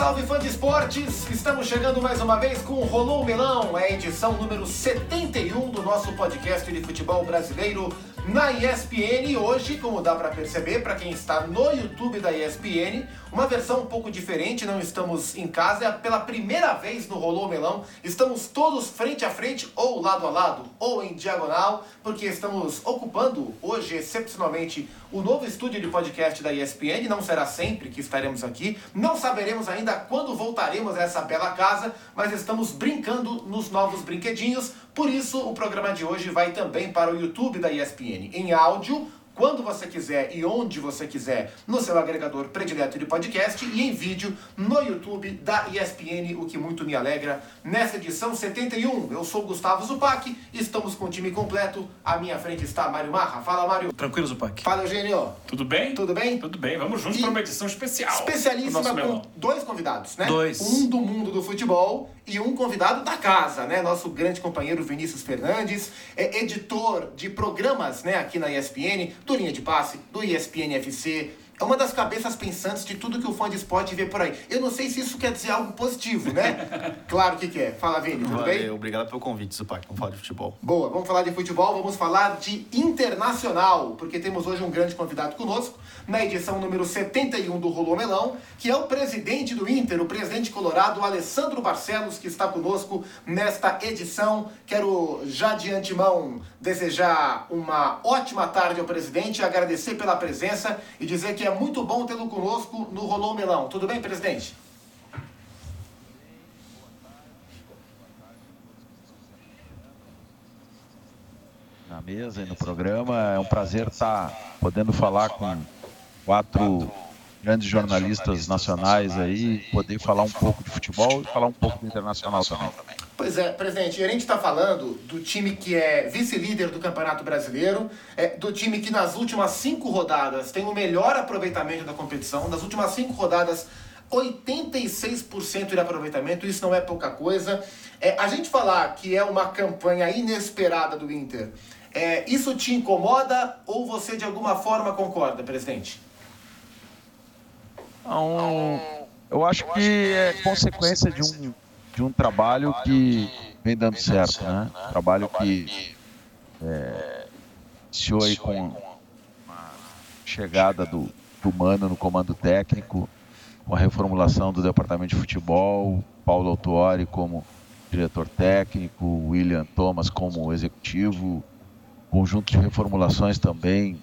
salve fã de esportes! Estamos chegando mais uma vez com o Rolou Melão, é a edição número 71 do nosso podcast de futebol brasileiro na ESPN. Hoje, como dá para perceber, para quem está no YouTube da ESPN, uma versão um pouco diferente, não estamos em casa, é pela primeira vez no Rolou Melão, estamos todos frente a frente, ou lado a lado, ou em diagonal, porque estamos ocupando hoje, excepcionalmente, o novo estúdio de podcast da ESPN. Não será sempre que estaremos aqui, não saberemos ainda quando voltaremos a essa bela casa, mas estamos brincando nos novos brinquedinhos. Por isso, o programa de hoje vai também para o YouTube da ESPN em áudio quando você quiser e onde você quiser no seu agregador predileto de podcast e em vídeo no YouTube da ESPN, o que muito me alegra. Nessa edição 71, eu sou Gustavo Zupac, estamos com o time completo. À minha frente está Mário Marra. Fala, Mário. Tranquilo, Zupac. Fala, Eugênio. Tudo bem? Tudo bem? Tudo bem. Vamos juntos para uma edição especial. Especialíssima com dois convidados, né? Dois. Um do mundo do futebol e um convidado da casa, né? Nosso grande companheiro Vinícius Fernandes, é editor de programas, né, aqui na ESPN do Linha de Passe, do ESPN FC. É uma das cabeças pensantes de tudo que o fã de esporte vê por aí. Eu não sei se isso quer dizer algo positivo, né? claro que quer. Fala, Vini, tudo Valeu, bem? Obrigado pelo convite, Zupac. Vamos falar de futebol. Boa, vamos falar de futebol, vamos falar de internacional, porque temos hoje um grande convidado conosco, na edição número 71 do Rolô Melão, que é o presidente do Inter, o presidente colorado, Alessandro Barcelos, que está conosco nesta edição. Quero já de antemão desejar uma ótima tarde ao presidente, agradecer pela presença e dizer que é muito bom tê-lo conosco no Rolô Melão. Tudo bem, presidente? na mesa e no programa. É um prazer estar podendo falar com quatro grandes jornalistas nacionais aí, poder falar um pouco de futebol e falar um pouco do internacional também. Pois é, presidente, a gente está falando do time que é vice-líder do Campeonato Brasileiro, é, do time que nas últimas cinco rodadas tem o melhor aproveitamento da competição, nas últimas cinco rodadas 86% de aproveitamento, isso não é pouca coisa. É, a gente falar que é uma campanha inesperada do Inter, é, isso te incomoda ou você de alguma forma concorda, presidente? Então, eu acho que é consequência de um, de um trabalho que vem dando certo, né? Trabalho que é, iniciou aí com a chegada do, do Mano no comando técnico, com a reformulação do departamento de futebol, Paulo Autuori como diretor técnico, William Thomas como executivo, conjunto de reformulações também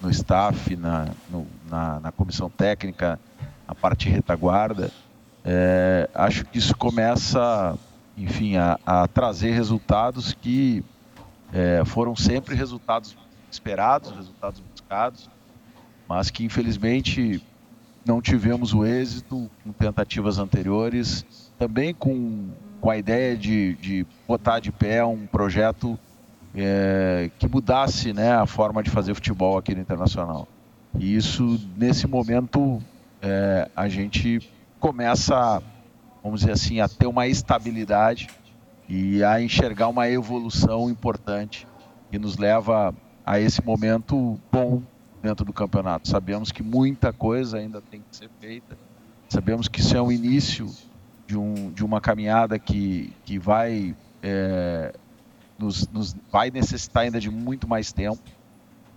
no staff, na, no, na, na, comissão técnica, na parte retaguarda. É, acho que isso começa, enfim, a, a trazer resultados que é, foram sempre resultados esperados, resultados buscados, mas que infelizmente não tivemos o êxito com tentativas anteriores, também com, com a ideia de, de botar de pé um projeto é, que mudasse né, a forma de fazer futebol aqui no Internacional. E isso, nesse momento, é, a gente começa, vamos dizer assim, a ter uma estabilidade e a enxergar uma evolução importante que nos leva a esse momento bom dentro do campeonato. Sabemos que muita coisa ainda tem que ser feita, sabemos que isso é o início de, um, de uma caminhada que, que vai é, nos, nos, vai necessitar ainda de muito mais tempo.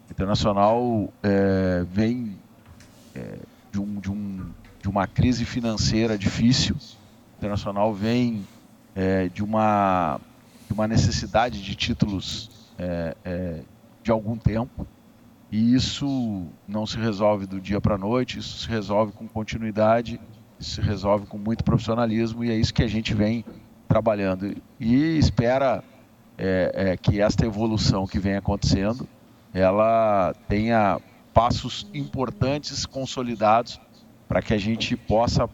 O Internacional é, vem é, de, um, de, um, de uma crise financeira difícil. Internacional vem é, de, uma, de uma necessidade de títulos é, é, de algum tempo. E isso não se resolve do dia para a noite, isso se resolve com continuidade, isso se resolve com muito profissionalismo e é isso que a gente vem trabalhando. E espera é, é, que esta evolução que vem acontecendo, ela tenha passos importantes consolidados para que a gente possa,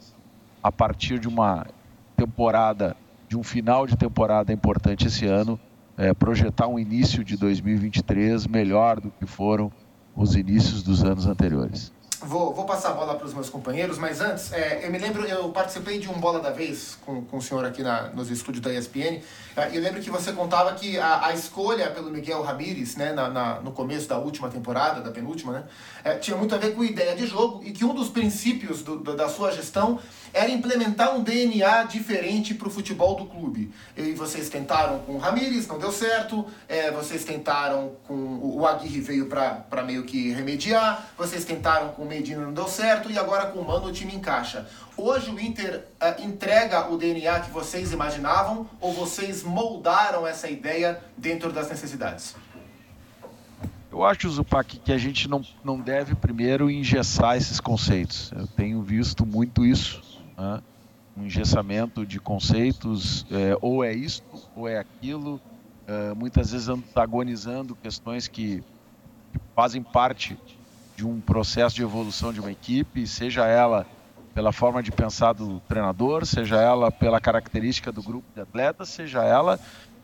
a partir de uma temporada, de um final de temporada importante esse ano, é, projetar um início de 2023 melhor do que foram os inícios dos anos anteriores. Vou, vou passar a bola para os meus companheiros, mas antes, é, eu me lembro, eu participei de um Bola da Vez com, com o senhor aqui na, nos estúdios da ESPN. É, eu lembro que você contava que a, a escolha pelo Miguel Ramírez, né, na, na, no começo da última temporada, da penúltima, né, é, tinha muito a ver com ideia de jogo e que um dos princípios do, do, da sua gestão era implementar um DNA diferente para o futebol do clube. E vocês tentaram com o Ramírez, não deu certo. É, vocês tentaram com. O Aguirre veio para meio que remediar. Vocês tentaram com o Medina, não deu certo. E agora com o Mano o time encaixa. Hoje o Inter uh, entrega o DNA que vocês imaginavam ou vocês moldaram essa ideia dentro das necessidades? Eu acho, Zupac, que a gente não, não deve primeiro engessar esses conceitos. Eu tenho visto muito isso né? um engessamento de conceitos, é, ou é isto, ou é aquilo, é, muitas vezes antagonizando questões que, que, fazem parte de um processo de evolução de uma equipe, seja ela pela forma de pensar do treinador, seja ela pela característica do grupo de atletas, seja ela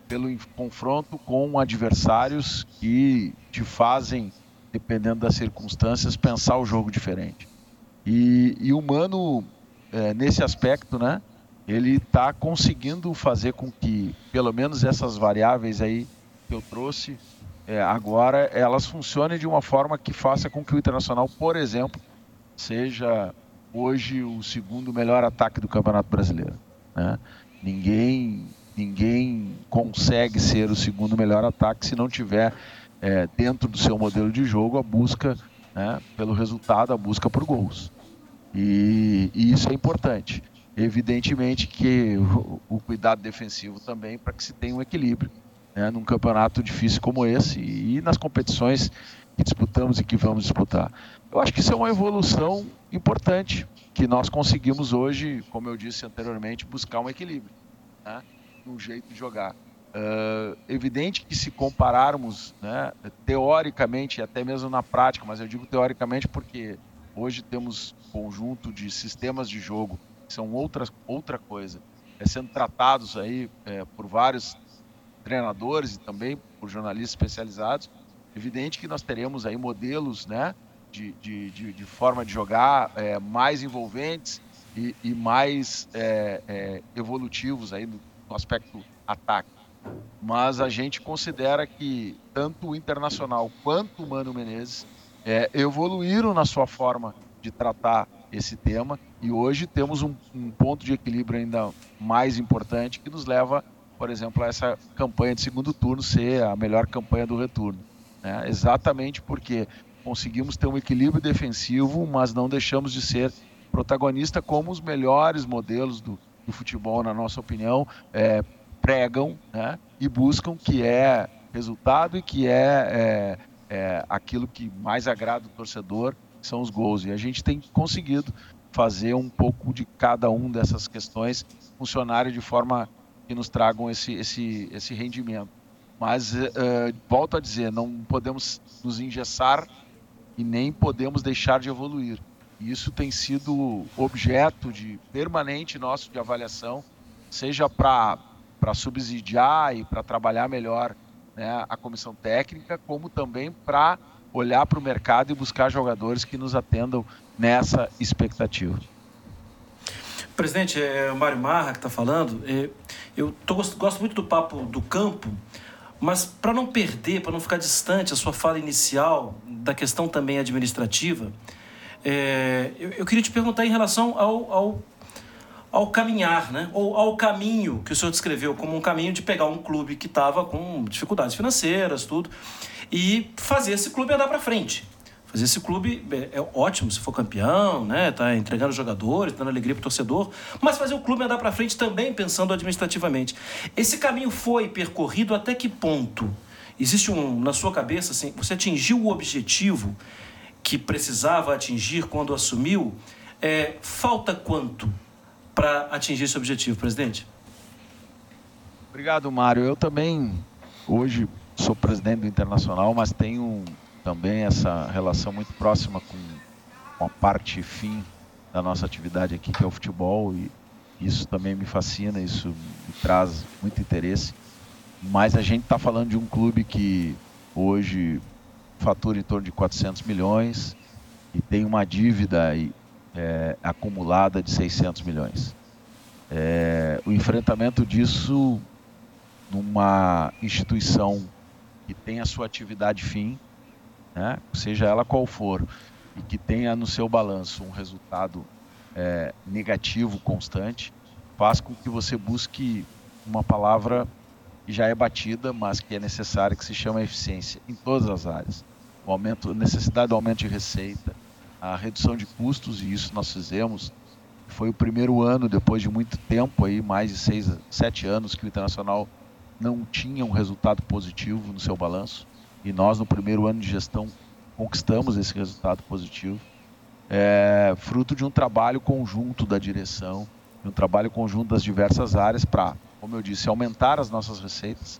pelo confronto com adversários que te fazem, dependendo das circunstâncias, pensar o jogo diferente. E, e o Mano é, nesse aspecto, né, ele está conseguindo fazer com que, pelo menos essas variáveis aí que eu trouxe, é, agora elas funcionem de uma forma que faça com que o Internacional, por exemplo, seja hoje o segundo melhor ataque do Campeonato Brasileiro. Né? Ninguém, ninguém consegue ser o segundo melhor ataque se não tiver é, dentro do seu modelo de jogo a busca né, pelo resultado, a busca por gols. E, e isso é importante. Evidentemente que o, o cuidado defensivo também para que se tenha um equilíbrio né, num campeonato difícil como esse e, nas competições que disputamos e que vamos disputar. Eu acho que isso é uma evolução importante que nós conseguimos hoje, como eu disse anteriormente, buscar um equilíbrio né, no jeito de jogar. Uh, evidente que se compararmos, né, teoricamente, até mesmo na prática, mas eu digo teoricamente porque Hoje temos conjunto de sistemas de jogo que são outra, outra coisa, é, sendo tratados aí é, por vários treinadores e também por jornalistas especializados. Evidente que nós teremos aí modelos né, de, de, de, de forma de jogar é, mais envolventes e, e mais é, é, evolutivos aí no, no aspecto ataque. Mas a gente considera que tanto o Internacional quanto o Mano Menezes é, evoluíram na sua forma de tratar esse tema e hoje temos um, um, ponto de equilíbrio ainda mais importante que nos leva, por exemplo, essa campanha de segundo turno ser a melhor campanha do retorno. Né? Exatamente porque conseguimos ter um equilíbrio defensivo, mas não deixamos de ser protagonista como os melhores modelos do, do futebol, na nossa opinião, é, pregam né? e buscam, que é resultado e que é, é é, aquilo que mais agrada o torcedor são os gols. E a gente tem conseguido fazer um pouco de cada um dessas questões funcionarem de forma que nos tragam esse, esse, esse rendimento. Mas, uh, volto a dizer, não podemos nos engessar e nem podemos deixar de evoluir. Isso tem sido objeto de permanente nosso de avaliação, seja para subsidiar e para trabalhar melhor né, a comissão técnica, como também para olhar para o mercado e buscar jogadores que nos atendam nessa expectativa. Presidente, é o Mário Marra que está falando. É, eu tô, gosto muito do papo do campo, mas para não perder, para não ficar distante a sua fala inicial da questão também administrativa, é, eu, eu, queria te perguntar em relação ao, ao ao caminhar, né? ou ao caminho que o senhor descreveu como um caminho de pegar um clube que estava com dificuldades financeiras, tudo, e fazer esse clube andar para frente. Esse clube é, é, ótimo se for campeão, né? Tá entregando jogadores, dando alegria pro torcedor, mas fazer o clube andar para frente também pensando administrativamente. Esse caminho foi percorrido até que ponto? Existe um na sua cabeça assim, você atingiu o objetivo que precisava atingir quando assumiu? É, falta quanto para atingir esse objetivo, presidente? Obrigado, Mário. Eu também, hoje, sou presidente do Internacional, mas tenho também essa relação muito próxima com a parte fim da nossa atividade aqui, que é o futebol, e isso também me fascina, isso me traz muito interesse. Mas a gente está falando de um clube que hoje fatura em torno de 400 milhões e tem uma dívida é, acumulada de 600 milhões. É, o enfrentamento disso numa instituição que tem a sua atividade fim, né, seja ela qual for, e que tenha no seu balanço um resultado é, negativo constante, faz com que você busque uma palavra que já é batida, mas que é necessária, que se chama eficiência em todas as áreas. O aumento, a necessidade do aumento de receita, a redução de custos, e isso nós fizemos. Foi o primeiro ano, depois de muito tempo, aí, mais de seis, sete anos, que o Internacional não tinha um resultado positivo no seu balanço. E nós, no primeiro ano de gestão, conquistamos esse resultado positivo. É fruto de um trabalho conjunto da direção, de um trabalho conjunto das diversas áreas para, como eu disse, aumentar as nossas receitas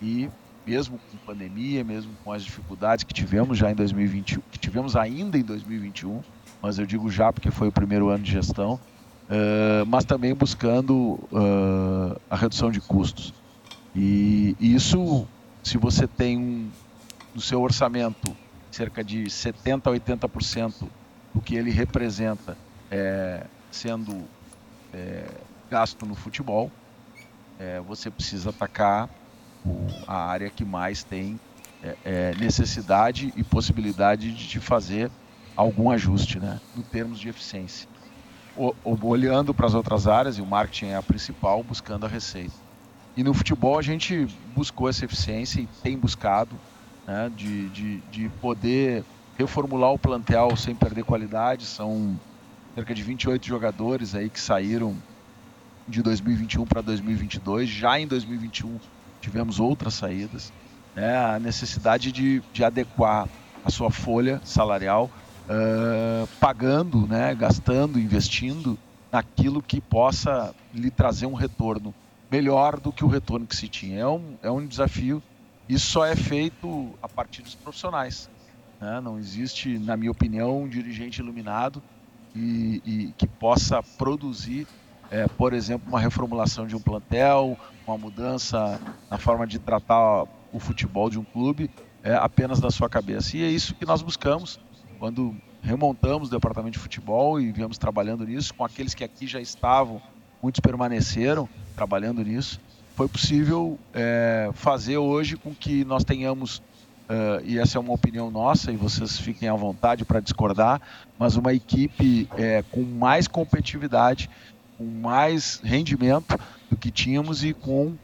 e mesmo com pandemia, mesmo com as dificuldades que tivemos já em 2020, que tivemos ainda em 2021, mas eu digo já porque foi o primeiro ano de gestão, uh, mas também buscando uh, a redução de custos. E, isso, se você tem um, no seu orçamento cerca de 70% a 80% do que ele representa é, sendo é, gasto no futebol, é, você precisa atacar o, a área que mais tem é, é, necessidade e possibilidade de fazer algum ajuste, né, em termos de eficiência. O, olhando para as outras áreas, e o marketing é a principal, buscando a receita. E no futebol a gente buscou essa eficiência e tem buscado, né, de, de, de poder reformular o plantel sem perder qualidade. São cerca de 28 jogadores aí que saíram de 2021 para 2022. Já em 2021 tivemos outras saídas. Né, a necessidade de, de adequar a sua folha salarial, uh, pagando, né, gastando, investindo naquilo que possa lhe trazer um retorno melhor do que o retorno que se tinha. É um, é um desafio. Isso só é feito a partir dos profissionais. Né? Não existe, na minha opinião, um dirigente iluminado e, e que possa produzir, é, por exemplo, uma reformulação de um plantel, uma mudança na forma de tratar o futebol de um clube é, apenas da sua cabeça. E é isso que nós buscamos quando remontamos o departamento de futebol e viemos trabalhando nisso com aqueles que aqui já estavam, muitos permaneceram trabalhando nisso, foi possível é, fazer hoje com que nós tenhamos, uh, e essa é uma opinião nossa, e vocês fiquem à vontade para discordar, mas uma equipe é, com mais competitividade, com mais rendimento do que tínhamos e com uh,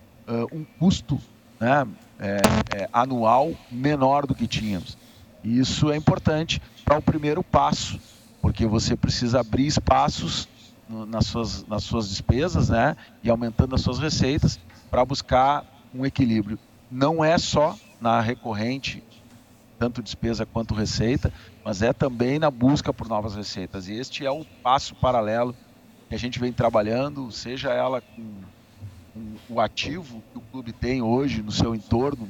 um custo né, é, anual menor do que tínhamos. E isso é importante para o primeiro passo, porque você precisa abrir espaços nas, suas, nas suas despesas né, e aumentando as suas receitas para buscar um equilíbrio. Não é só na recorrente, tanto despesa quanto receita, mas é também na busca por novas receitas. E este é o passo paralelo que a gente vem trabalhando, seja ela com, o ativo que o clube tem hoje no seu entorno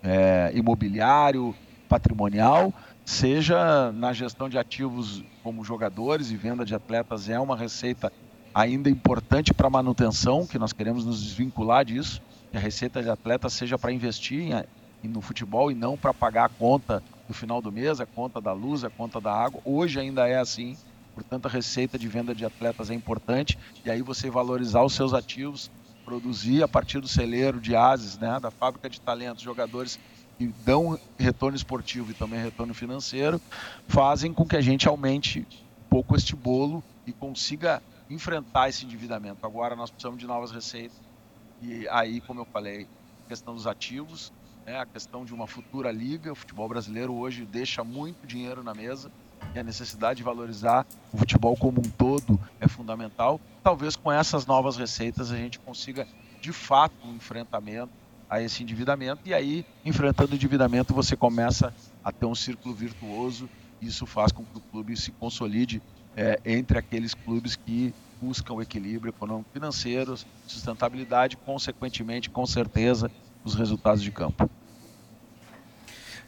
é, imobiliário, patrimonial, seja na gestão de ativos como jogadores e venda de atletas é uma receita ainda importante para manutenção, que nós queremos nos desvincular disso, que a receita de atleta seja para investir em, no futebol e não para pagar a conta do final do mês, a conta da luz, a conta da água. Hoje ainda é assim, portanto a receita de venda de atletas é importante e aí você valorizar os seus ativos, produzir a partir do celeiro de ases, né, da fábrica de talentos, jogadores que dão retorno esportivo e também retorno financeiro, fazem com que a gente aumente um pouco este bolo e consiga enfrentar esse endividamento. Agora nós precisamos de novas receitas e aí, como eu falei, a questão dos ativos, né, a questão de uma futura liga, o futebol brasileiro hoje deixa muito dinheiro na mesa e a necessidade de valorizar o futebol como um todo é fundamental. Talvez com essas novas receitas a gente consiga de fato um enfrentamento a esse endividamento e aí, enfrentando o endividamento, você começa a ter um círculo virtuoso. Isso faz com que o clube se consolide é, entre aqueles clubes que buscam equilíbrio econômico financeiro, sustentabilidade, consequentemente, com certeza, os resultados de campo.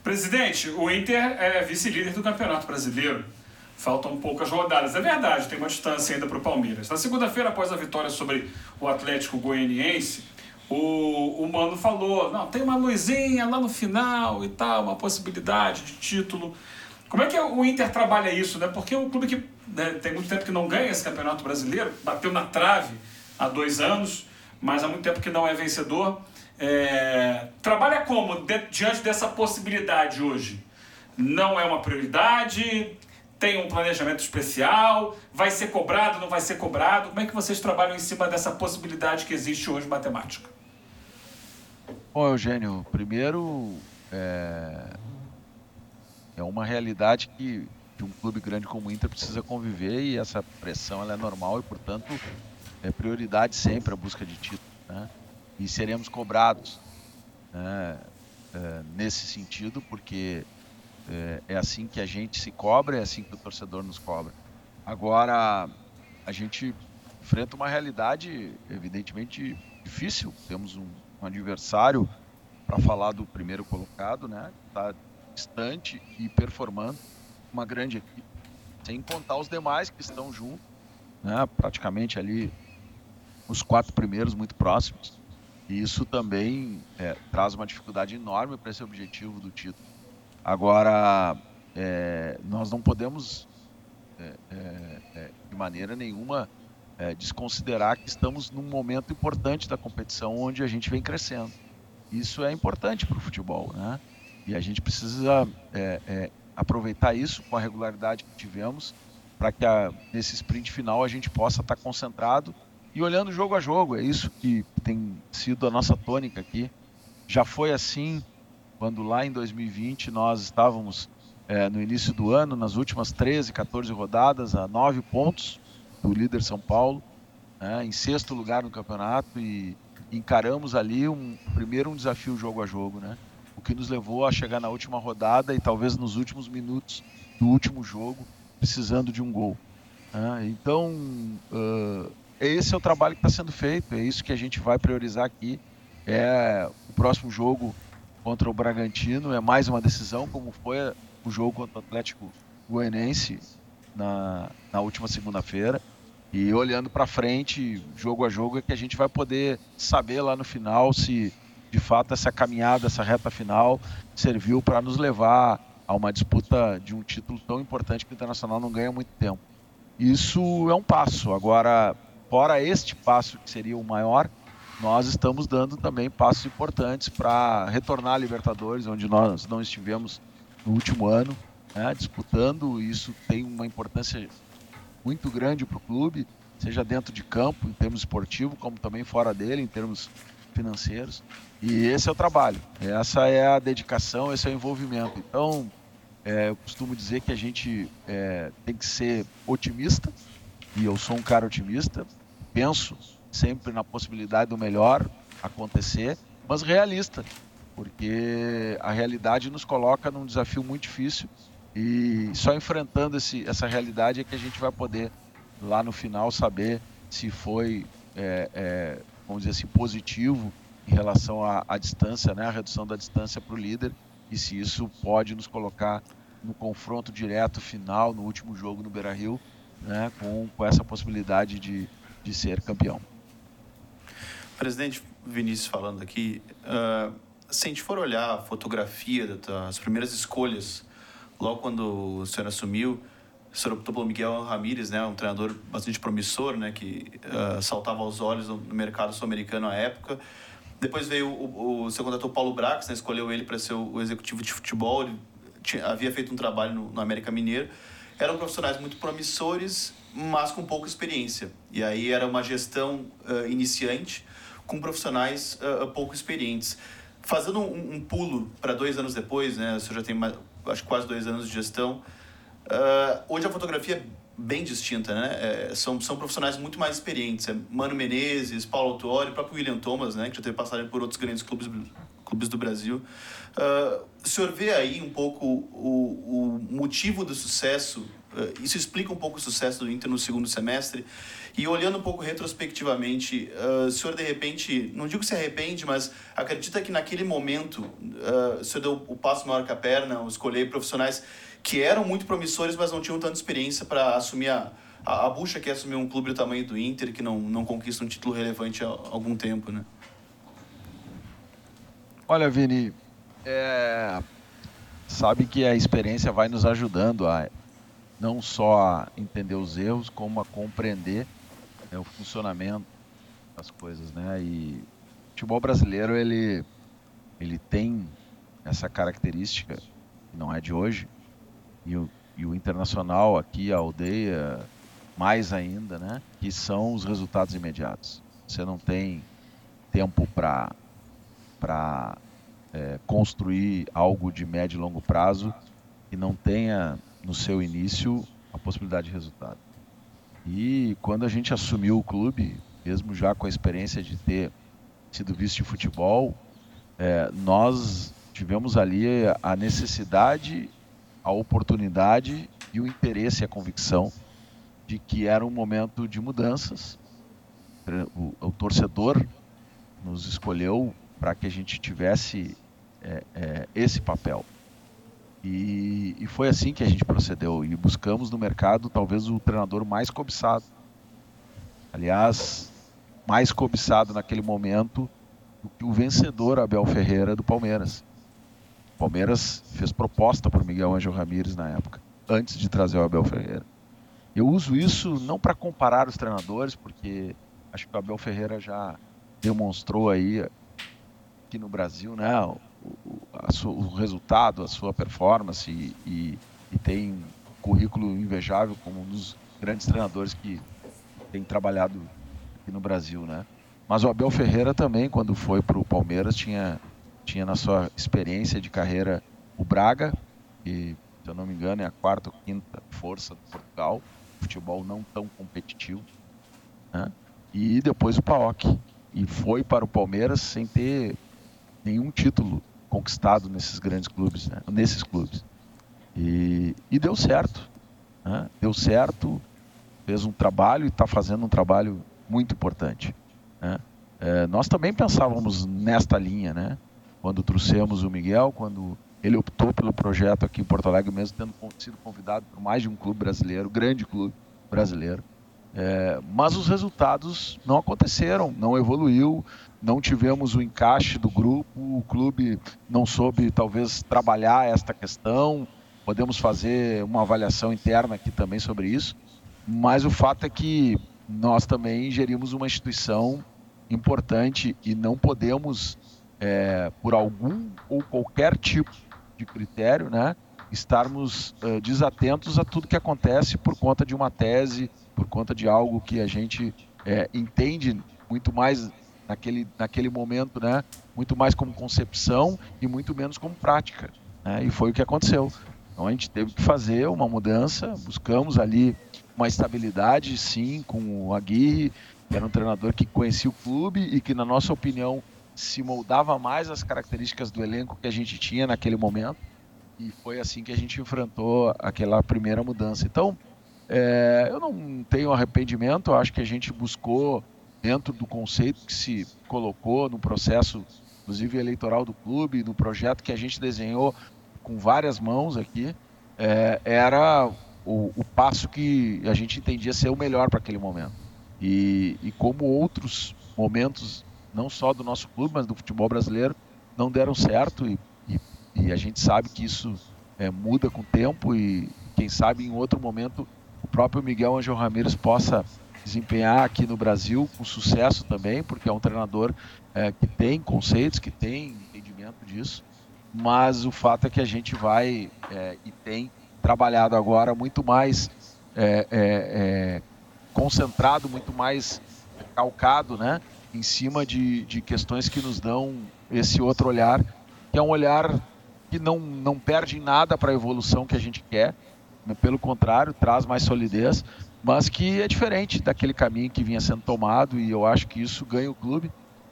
Presidente, o Inter é vice-líder do Campeonato Brasileiro. Faltam poucas rodadas. É verdade, tem uma distância ainda para o Palmeiras. Na segunda-feira, após a vitória sobre o Atlético Goianiense, o, o Mano falou, não, tem uma luzinha lá no final e tal, uma possibilidade de título. Como é que o Inter trabalha isso, né? Porque é um clube que né, tem muito tempo que não ganha esse campeonato brasileiro, bateu na trave há dois anos, mas há muito tempo que não é vencedor. É, trabalha como de, diante dessa possibilidade hoje? Não é uma prioridade? Tem um planejamento especial? Vai ser cobrado? Não vai ser cobrado? Como é que vocês trabalham em cima dessa possibilidade que existe hoje matemática? Bom, Eugênio, primeiro é, é uma realidade que, que um clube grande como o Inter precisa conviver e essa pressão ela é normal e, portanto, é prioridade sempre a busca de título. Né? E seremos cobrados né? é, nesse sentido, porque é, é, assim que a gente se cobra, é assim que o torcedor nos cobra. Agora, a gente enfrenta uma realidade evidentemente difícil. Temos um, um adversário para falar do primeiro colocado, né? Está distante e performando uma grande equipe, sem contar os demais que estão juntos, né? Praticamente ali os quatro primeiros muito próximos. E isso também é, traz uma dificuldade enorme para esse objetivo do título. Agora, é, nós não podemos, é, é, é de maneira nenhuma, é, desconsiderar que estamos num momento importante da competição onde a gente vem crescendo. Isso é importante para o futebol, né? E a gente precisa aproveitar isso com a regularidade que tivemos para que a, nesse sprint final a gente possa estar tá concentrado e olhando jogo a jogo. É isso que tem sido a nossa tônica aqui. Já foi assim quando lá em 2020 nós estávamos é, no início do ano, nas últimas 13, 14 rodadas, a nove pontos do líder São Paulo, né, em sexto lugar no campeonato e encaramos ali um primeiro um desafio jogo a jogo, né? O que nos levou a chegar na última rodada e talvez nos últimos minutos do último jogo precisando de um gol. Né? Então uh, esse é o trabalho que está sendo feito, é isso que a gente vai priorizar aqui. É o próximo jogo contra o Bragantino, é mais uma decisão, como foi o jogo contra o Atlético Goianense na, na última segunda-feira. E olhando para frente, jogo a jogo, é que a gente vai poder saber lá no final se de fato essa caminhada, essa reta final serviu para nos levar a uma disputa de um título tão importante que o Internacional não ganha muito tempo. Isso é um passo. Agora, fora este passo que seria o maior, nós estamos dando também passos importantes para retornar à Libertadores, onde nós não estivemos no último ano, né, disputando. Isso tem uma importância muito grande para o clube, seja dentro de campo, em termos esportivos, como também fora dele, em termos financeiros. E esse é o trabalho, essa é a dedicação, esse é o envolvimento. Então, é, eu costumo dizer que a gente é, tem que ser otimista, e eu sou um cara otimista, penso sempre na possibilidade do melhor acontecer, mas realista, porque a realidade nos coloca num desafio muito difícil e só enfrentando esse, essa realidade é que a gente vai poder lá no final saber se foi, é, é, vamos dizer assim, positivo em relação à, à distância, né, a redução da distância para o líder e se isso pode nos colocar no confronto direto final no último jogo no Beira-Rio, né, com, com essa possibilidade de, de ser campeão. Presidente Vinícius falando aqui, uh, se a gente for olhar a fotografia das primeiras escolhas, logo quando o senhor assumiu, o senhor optou pelo Miguel Ramírez, né, um treinador bastante promissor, né, que uh, saltava aos olhos no mercado sul-americano à época. Depois veio o, o, senhor contratou Paulo Brax, né, escolheu ele para ser o, o, executivo de futebol. Ele tinha, havia feito um trabalho no, no América Mineiro. Eram profissionais muito promissores, mas com pouca experiência. E aí era uma gestão uh, iniciante com profissionais uh, pouco experientes. Fazendo um, um pulo para dois anos depois, né, senhor já tem mais, acho quase dois anos de gestão, uh, hoje a fotografia é bem distinta, né? É, são, são profissionais muito mais experientes. É Mano Menezes, Paulo Autuori, o próprio William Thomas, né, que já teve passagem por outros grandes clubes, clubes do Brasil. Uh, o senhor vê aí um pouco o, o motivo do sucesso, uh, isso explica um pouco o sucesso do Inter no segundo semestre, e olhando um pouco retrospectivamente, uh, o senhor de repente, não digo se arrepende, mas acredita que naquele momento uh, o senhor deu o passo maior que a perna, escolher profissionais que eram muito promissores, mas não tinham tanta experiência para assumir a, a, a bucha que é assumir um clube do tamanho do Inter, que não, não conquista um título relevante há algum tempo, né? Olha, Vini, é... sabe que a experiência vai nos ajudando a não só entender os erros, como a compreender né, o funcionamento das coisas, né? E o futebol brasileiro ele ele tem essa característica não é de hoje e o, e o internacional aqui a aldeia mais ainda, né? Que são os resultados imediatos. Você não tem tempo para para é, construir algo de médio e longo prazo que não tenha no seu início a possibilidade de resultado. E quando a gente assumiu o clube, mesmo já com a experiência de ter sido vice de futebol, é, nós tivemos ali a necessidade, a oportunidade e o interesse e a convicção de que era um momento de mudanças. O, o torcedor nos escolheu para que a gente tivesse é, é, esse papel. E, e, foi assim que a gente procedeu e buscamos no mercado talvez o treinador mais cobiçado. Aliás, mais cobiçado naquele momento do que o vencedor Abel Ferreira do Palmeiras. O Palmeiras fez proposta para o Miguel Angel Ramírez na época, antes de trazer o Abel Ferreira. Eu uso isso não para comparar os treinadores, porque acho que o Abel Ferreira já demonstrou aí aqui no Brasil, né, o, sua, o resultado, a sua performance e, e, e, tem um currículo invejável como um dos grandes treinadores que tem trabalhado aqui no Brasil, né? Mas o Abel Ferreira também, quando foi para o Palmeiras, tinha, tinha na sua experiência de carreira o Braga, que, se eu não me engano, é a quarta ou quinta força do Portugal, futebol não tão competitivo, né? E depois o PAOK. E foi para o Palmeiras sem ter nenhum título conquistado nesses grandes clubes, né? nesses clubes. E, e deu certo. Né? Deu certo, fez um trabalho e está fazendo um trabalho muito importante. Né? É, nós também pensávamos nesta linha, né? Quando trouxemos o Miguel, quando ele optou pelo projeto aqui em Porto Alegre, mesmo tendo sido convidado por mais de um clube brasileiro, grande clube brasileiro. É, mas os resultados não aconteceram, não evoluiu, não tivemos o encaixe do grupo, o clube não soube talvez trabalhar esta questão. Podemos fazer uma avaliação interna aqui também sobre isso, mas o fato é que nós também gerimos uma instituição importante e não podemos, é, por algum ou qualquer tipo de critério, né, estarmos uh, desatentos a tudo que acontece por conta de uma tese, por conta de algo que a gente é, entende muito mais naquele, naquele momento, né? Muito mais como concepção e muito menos como prática. Né? E foi o que aconteceu. Então a gente teve que fazer uma mudança, buscamos ali uma estabilidade, sim, com o Aguirre, que era um treinador que conhecia o clube e que, na nossa opinião, se moldava mais às características do elenco que a gente tinha naquele momento. E foi assim que a gente enfrentou aquela primeira mudança. Então, é, eu não tenho arrependimento, acho que a gente buscou dentro do conceito que se colocou no processo, inclusive eleitoral do clube, no projeto que a gente desenhou com várias mãos aqui, é, era o, o, passo que a gente entendia ser o melhor para aquele momento. E, e, como outros momentos, não só do nosso clube, mas do futebol brasileiro, não deram certo e, e, e a gente sabe que isso é, muda com o tempo e quem sabe em outro momento o próprio Miguel Angel Ramírez possa desempenhar aqui no Brasil com sucesso também, porque é um treinador é, que tem conceitos, que tem entendimento disso. Mas o fato é que a gente vai é, e tem trabalhado agora muito mais é, é, é concentrado, muito mais calcado, né, em cima de, de questões que nos dão esse outro olhar, que é um olhar que não, não perde nada para a evolução que a gente quer, pelo contrário, traz mais solidez, mas que é diferente daquele caminho que vinha sendo tomado e eu acho que isso ganha o clube,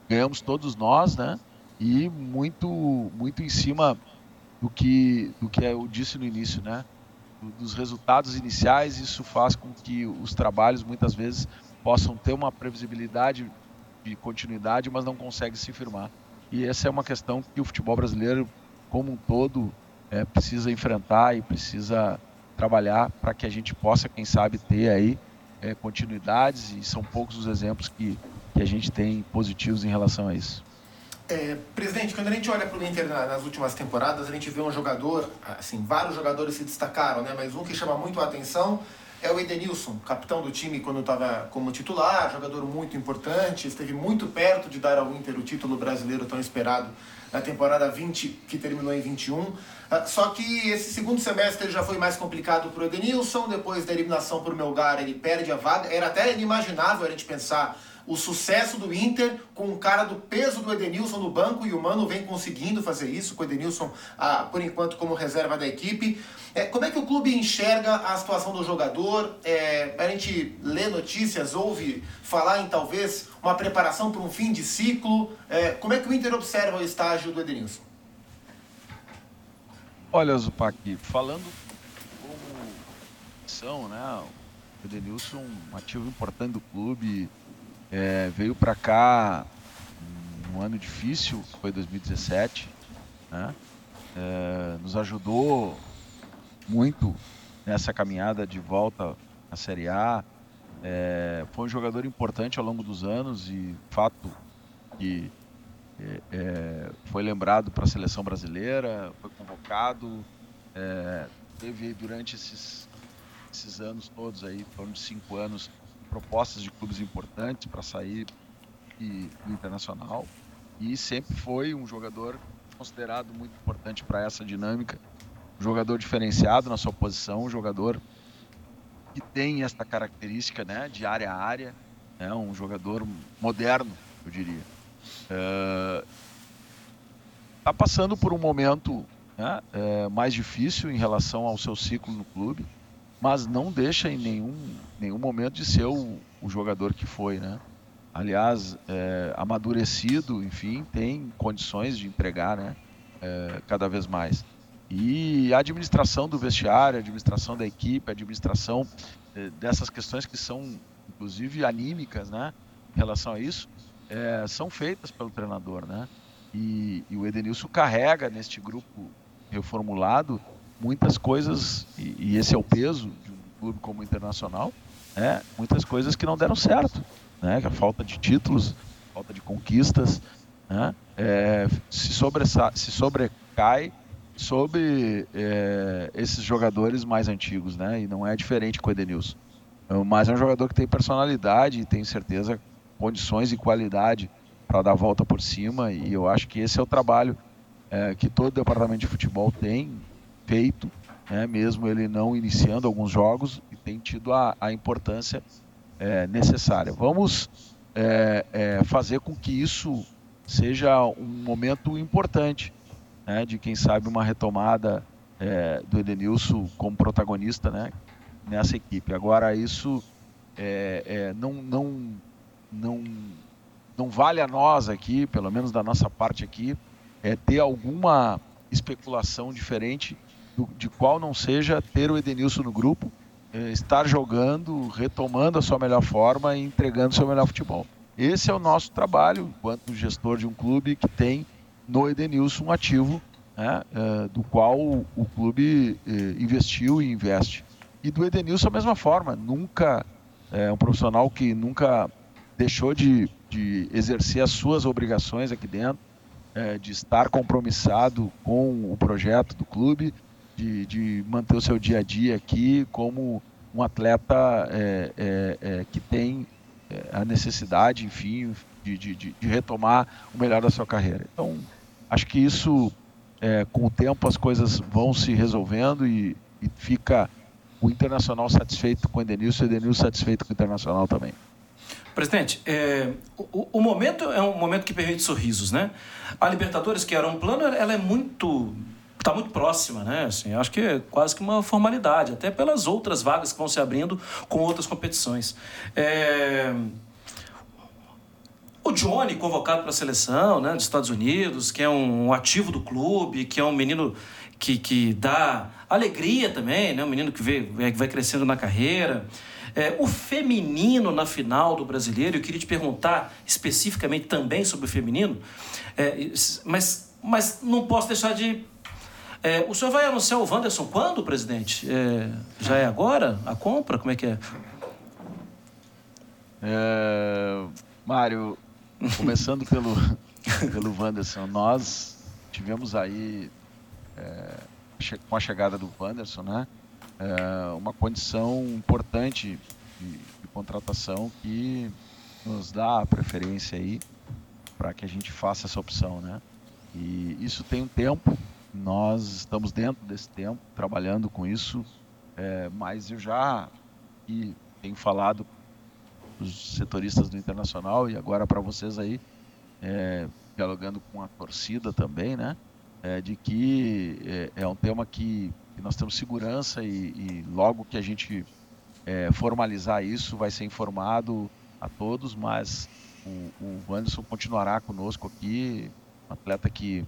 ganhamos todos nós, né? E muito, muito em cima do que, do que eu disse no início, né? Dos resultados iniciais, isso faz com que os trabalhos muitas vezes possam ter uma previsibilidade de continuidade, mas não consegue se firmar. E essa é uma questão que o futebol brasileiro, como um todo, é, precisa enfrentar e precisa trabalhar para que a gente possa, quem sabe, ter aí é, continuidades e são poucos os exemplos que, que a gente tem positivos em relação a isso. É, presidente, quando a gente olha para o Inter nas últimas temporadas, a gente vê um jogador, assim, vários jogadores se destacaram, né? Mas um que chama muito a atenção é o Edenilson, capitão do time quando estava como titular, jogador muito importante, esteve muito perto de dar ao Inter o título brasileiro tão esperado na temporada 20, que terminou em 21. Ah, só que esse segundo semestre já foi mais complicado para o Edenilson, depois da eliminação por Melgar ele perde a vaga. Era até inimaginável a gente pensar o sucesso do Inter com um cara do peso do Edenilson no banco e o Mano vem conseguindo fazer isso com o Edenilson, ah, por enquanto, como reserva da equipe. É, como é que o clube enxerga a situação do jogador? É, a gente lê notícias, ouve falar em talvez uma preparação para um fim de ciclo. É, como é que o Inter observa o estágio do Edenilson? Olha, Zupac, falando como são, né? O Edenilson, um ativo importante do clube, é, veio para cá um ano difícil, foi 2017, né? É, nos ajudou muito nessa caminhada de volta à Série A. É, foi um jogador importante ao longo dos anos e fato que é, é foi lembrado para a seleção brasileira, foi convocado, é, teve durante esses, esses anos todos aí, foram de cinco anos, propostas de clubes importantes para sair e, internacional. E sempre foi um jogador considerado muito importante para essa dinâmica, um jogador diferenciado na sua posição, um jogador que tem esta característica, né, de área a área, né, um jogador moderno, eu diria. Está uh, passando por um momento né, uh, mais difícil em relação ao seu ciclo no clube mas não deixa em nenhum, nenhum momento de ser o, o jogador que foi, né? Aliás, é, amadurecido, enfim, tem condições de entregar, né? É, cada vez mais. E a administração do vestiário, a administração da equipe, a administração é, dessas questões que são, inclusive, anímicas, né? Em relação a isso, é, são feitas pelo treinador, né? E, e o Edenilson carrega neste grupo reformulado muitas coisas, e, e, esse é o peso de um clube como o Internacional, né, muitas coisas que não deram certo. Né, a falta de títulos, falta de conquistas, né, é, se, sobressa, se sobrecai sobre é, esses jogadores mais antigos, né, e não é diferente com o Edenilson. Mas é um jogador que tem personalidade e tem certeza condições e qualidade para dar a volta por cima, e eu acho que esse é o trabalho é, que todo departamento de futebol tem feito, né, mesmo ele não iniciando alguns jogos, e tem tido a, a importância é, necessária. Vamos é, é, fazer com que isso seja um momento importante, né, de quem sabe uma retomada é, do Edenilson como protagonista né, nessa equipe. Agora, isso é, é, não, não, não, não vale a nós aqui, pelo menos da nossa parte aqui, é ter alguma especulação diferente de qual não seja ter o Edenilson no grupo, eh, estar jogando, retomando a sua melhor forma e entregando seu melhor futebol. Esse é o nosso trabalho enquanto gestor de um clube que tem no Edenilson um ativo né, eh, do qual o clube eh, investiu e investe. E do Edenilson a mesma forma, nunca é um profissional que nunca deixou de, de exercer as suas obrigações aqui dentro, é, de estar compromissado com o projeto do clube, de, de manter o seu dia a dia aqui como um atleta é, é, é, que tem é, a necessidade, enfim, de, de, de, retomar o melhor da sua carreira. Então, acho que isso, é, com o tempo, as coisas vão se resolvendo e, e fica o Internacional satisfeito com o Edenilson e o Edenilson satisfeito com o Internacional também. Presidente, é, o, o, momento é um momento que permite sorrisos, né? A Libertadores, que era um plano, ela é muito está muito próxima, né? Assim, acho que é quase que uma formalidade, até pelas outras vagas que vão se abrindo com outras competições. É... O Johnny, convocado para a seleção né, dos Estados Unidos, que é um ativo do clube, que é um menino que, que dá alegria também, né? um menino que, vê, que vai crescendo na carreira. É, o feminino na final do brasileiro, eu queria te perguntar especificamente também sobre o feminino, é, mas, mas não posso deixar de é, o senhor vai anunciar o Wanderson quando, presidente? É, já é agora a compra? Como é que é? é Mário, começando pelo, pelo Wanderson. Nós tivemos aí, é, com a chegada do Wanderson, né, é, uma condição importante de, de, contratação que nos dá a preferência aí para que a gente faça essa opção, né? E isso tem um tempo, nós estamos dentro desse tempo, trabalhando com isso, é, mas eu já e tenho falado os setoristas do Internacional e agora para vocês aí, é, dialogando com a torcida também, né? É, de que é, é um tema que, que, nós temos segurança e, e logo que a gente é, formalizar isso vai ser informado a todos, mas o, o Anderson continuará conosco aqui, um atleta que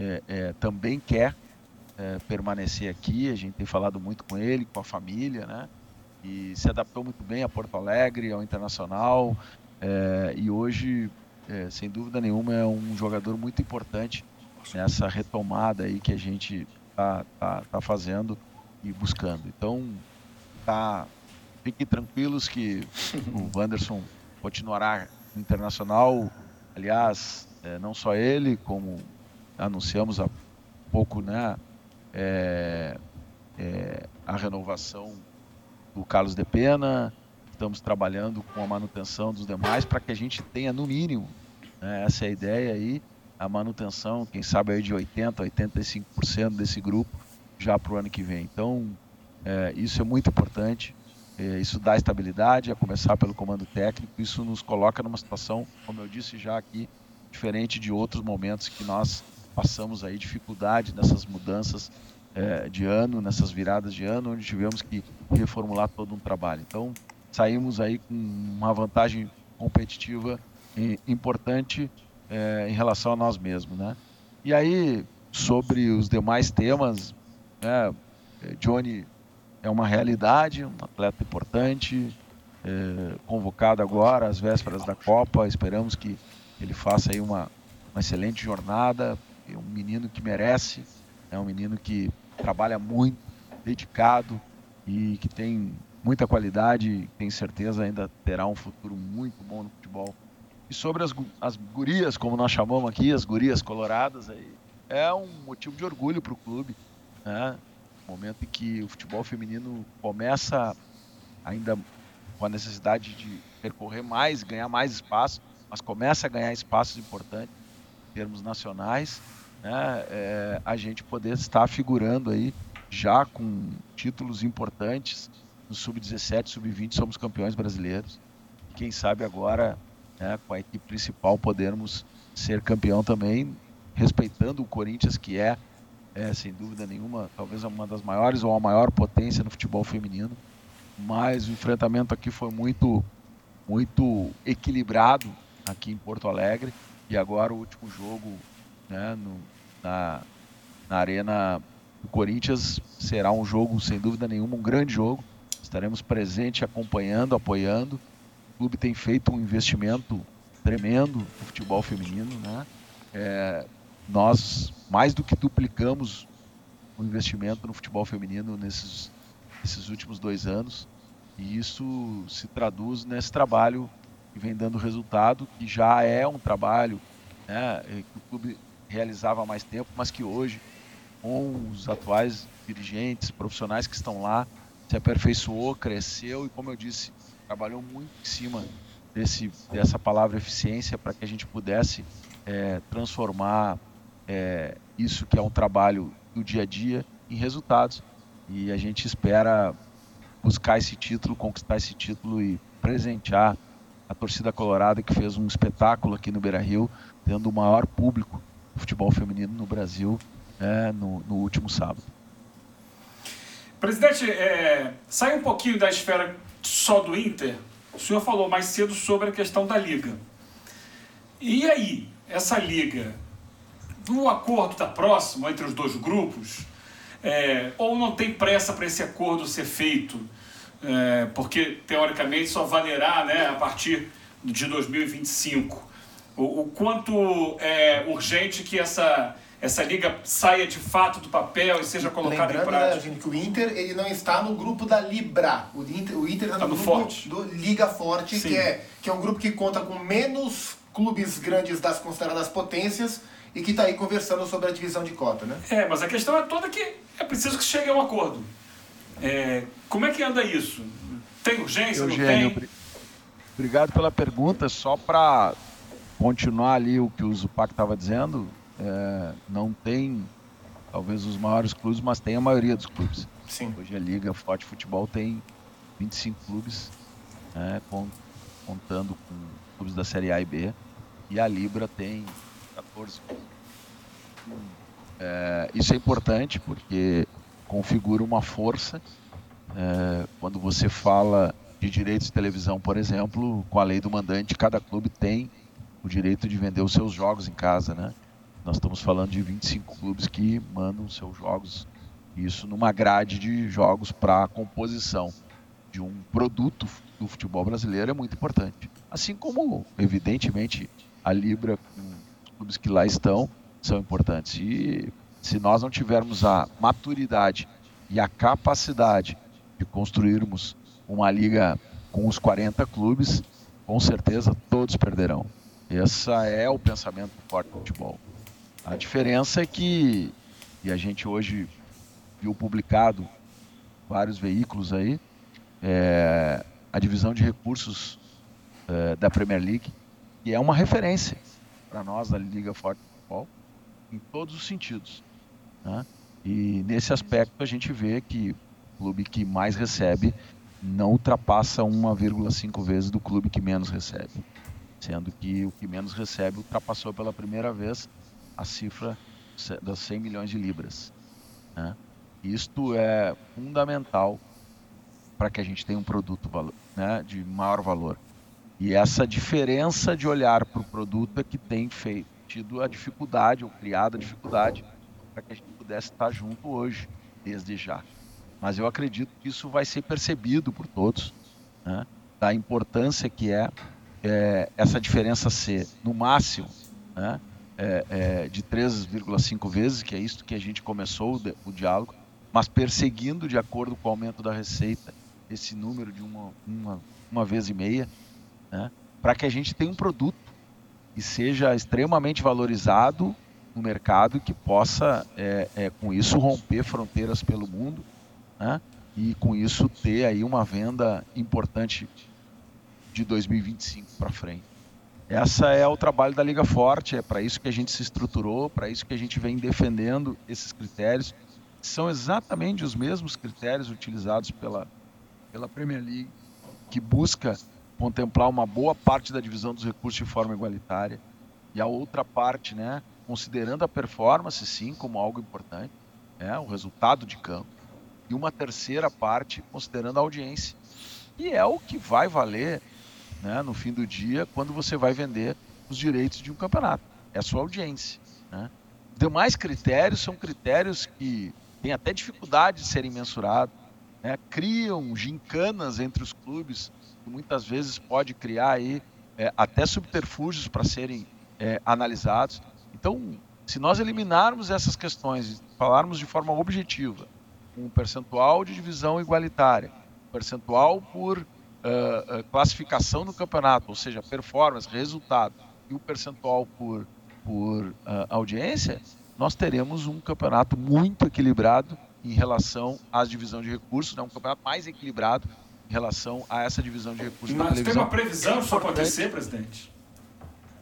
é, é, também quer permanecer aqui, a gente tem falado muito com ele, com a família, né? e se adaptou muito bem a Porto Alegre, ao Internacional, é, e hoje, é, sem dúvida nenhuma, é um jogador muito importante nessa retomada aí que a gente está tá, tá fazendo e buscando. Então, tá, fiquem tranquilos que o Wanderson continuará no Internacional. Aliás, é, não só ele, como anunciamos há pouco, né, é, é, a renovação do Carlos de Pena, estamos trabalhando com a manutenção dos demais para que a gente tenha no mínimo, né, essa é a ideia aí, a manutenção, quem sabe aí de 80, 85% desse grupo já para o ano que vem. Então, é, isso é muito importante, é, isso dá estabilidade, a começar pelo comando técnico, isso nos coloca numa situação, como eu disse já aqui, diferente de outros momentos que nós passamos aí dificuldade nessas mudanças é, de ano, nessas viradas de ano, onde tivemos que reformular todo um trabalho. Então, saímos aí com uma vantagem competitiva importante é, em relação a nós mesmos, né? E aí, sobre os demais temas, né, Johnny é uma realidade, um atleta importante, é, convocado agora às vésperas da Copa, esperamos que ele faça aí uma, uma excelente jornada, é um menino que merece, é um menino que trabalha muito, dedicado e que tem muita qualidade, tem certeza ainda terá um futuro muito bom no futebol. E sobre as, as gurias, como nós chamamos aqui, as gurias coloradas, aí, é um motivo de orgulho para o clube. Né? Momento em que o futebol feminino começa ainda com a necessidade de percorrer mais, ganhar mais espaço, mas começa a ganhar espaços importantes em termos nacionais né, é, a gente poder estar figurando aí já com títulos importantes no sub-17, sub-20 somos campeões brasileiros. Quem sabe agora, né, com a equipe principal, podermos ser campeão também, respeitando o Corinthians, que é, é, sem dúvida nenhuma, talvez uma das maiores ou a maior potência no futebol feminino. Mas o enfrentamento aqui foi muito, muito equilibrado aqui em Porto Alegre. E agora o último jogo né, no, na, na Arena do Corinthians. Será um jogo, sem dúvida nenhuma, um grande jogo. Estaremos presentes, acompanhando, apoiando. O clube tem feito um investimento tremendo no futebol feminino. Né? É, nós mais do que duplicamos o investimento no futebol feminino nesses, nesses últimos dois anos. E isso se traduz nesse trabalho que vem dando resultado, que já é um trabalho né, que o clube realizava há mais tempo, mas que hoje, com os atuais dirigentes, profissionais que estão lá, se aperfeiçoou, cresceu e, como eu disse, trabalhou muito em cima desse, dessa palavra eficiência para que a gente pudesse é, transformar é, isso que é um trabalho do dia a dia em resultados. E a gente espera buscar esse título, conquistar esse título e presentear a torcida colorada que fez um espetáculo aqui no Beira Rio, tendo o maior público futebol feminino no Brasil é, no, no, último sábado. Presidente, é, sai um pouquinho da esfera só do Inter. O senhor falou mais cedo sobre a questão da liga. E aí, essa liga, o acordo está próximo entre os dois grupos? É, ou não tem pressa para esse acordo ser feito? É, porque, teoricamente, só valerá né, a partir de 2025 o, o quanto é urgente que essa, essa liga saia de fato do papel e seja colocada Lembrando, em prática. Né, gente, que o Inter ele não está no grupo da Libra. O Inter, o Inter está no, tá no grupo Forte. do Liga Forte, que é, que é um grupo que conta com menos clubes grandes das consideradas potências e que está aí conversando sobre a divisão de cota, né? É, mas a questão é toda que é preciso que chegue a um acordo. É, como é que anda isso? Tem urgência, Eugênio, não tem? Obrigado pela pergunta. Só para continuar ali o que o Zupac estava dizendo, é, não tem talvez os maiores clubes, mas tem a maioria dos clubes. Sim. Hoje a Liga Forte Futebol tem 25 clubes, né, contando com clubes da Série A e B, e a Libra tem 14 clubes. É, isso é importante porque configura uma força. É, quando você fala de direitos de televisão, por exemplo, com a lei do mandante, cada clube tem o direito de vender os seus jogos em casa, né? Nós estamos falando de 25 clubes que mandam seus jogos, isso numa grade de jogos para a composição de um produto do futebol brasileiro é muito importante. Assim como, evidentemente, a Libra, os clubes que lá estão, são importantes. E se nós não tivermos a maturidade e a capacidade de construirmos uma liga com os 40 clubes, com certeza todos perderão. Esse é o pensamento do forte futebol. A diferença é que, e a gente hoje viu publicado vários veículos aí, é, a divisão de recursos é, da Premier League, que é uma referência para nós da Liga Forte Futebol, em todos os sentidos. Né? E nesse aspecto a gente vê que o clube que mais recebe não ultrapassa 1,5 vezes do clube que menos recebe. Sendo que o que menos recebe ultrapassou pela primeira vez a cifra das 100 milhões de libras. Né? Isto é fundamental para que a gente tenha um produto né, de maior valor. E essa diferença de olhar para o produto é que tem feito, tido a dificuldade, ou criado a dificuldade, para que a gente pudesse estar junto hoje, desde já. Mas eu acredito que isso vai ser percebido por todos, né, da importância que é, é, essa diferença ser, no máximo, né, é, é, de 3,5 vezes, que é isso que a gente começou o, o, diálogo, mas perseguindo de acordo com o aumento da receita esse número de uma, uma, uma vez e meia, né, para que a gente tenha um produto que seja extremamente valorizado no mercado e que possa, é, é, com isso, romper fronteiras pelo mundo né, e com isso ter aí uma venda importante de 2025 para frente. Essa é o trabalho da Liga Forte, é para isso que a gente se estruturou, para isso que a gente vem defendendo esses critérios. São exatamente os mesmos critérios utilizados pela, pela Premier League, que busca contemplar uma boa parte da divisão dos recursos de forma igualitária e a outra parte, né, considerando a performance sim como algo importante, né, o resultado de campo, e uma terceira parte considerando a audiência. E é o que vai valer né, no fim do dia, quando você vai vender os direitos de um campeonato. É a sua audiência. Né? Demais critérios são critérios que têm até dificuldade de serem mensurados, né? criam gincanas entre os clubes, que muitas vezes pode criar aí, é, até subterfúgios para serem é, analisados. Então, se nós eliminarmos essas questões falarmos de forma objetiva, um percentual de divisão igualitária, percentual por uh, classificação no campeonato, ou seja, performance, resultado, e o percentual por, por uh, audiência, nós teremos um campeonato muito equilibrado em relação à divisão de recursos, né? um campeonato mais equilibrado em relação a essa divisão de recursos Mas da televisão. tem uma previsão disso acontecer, presidente?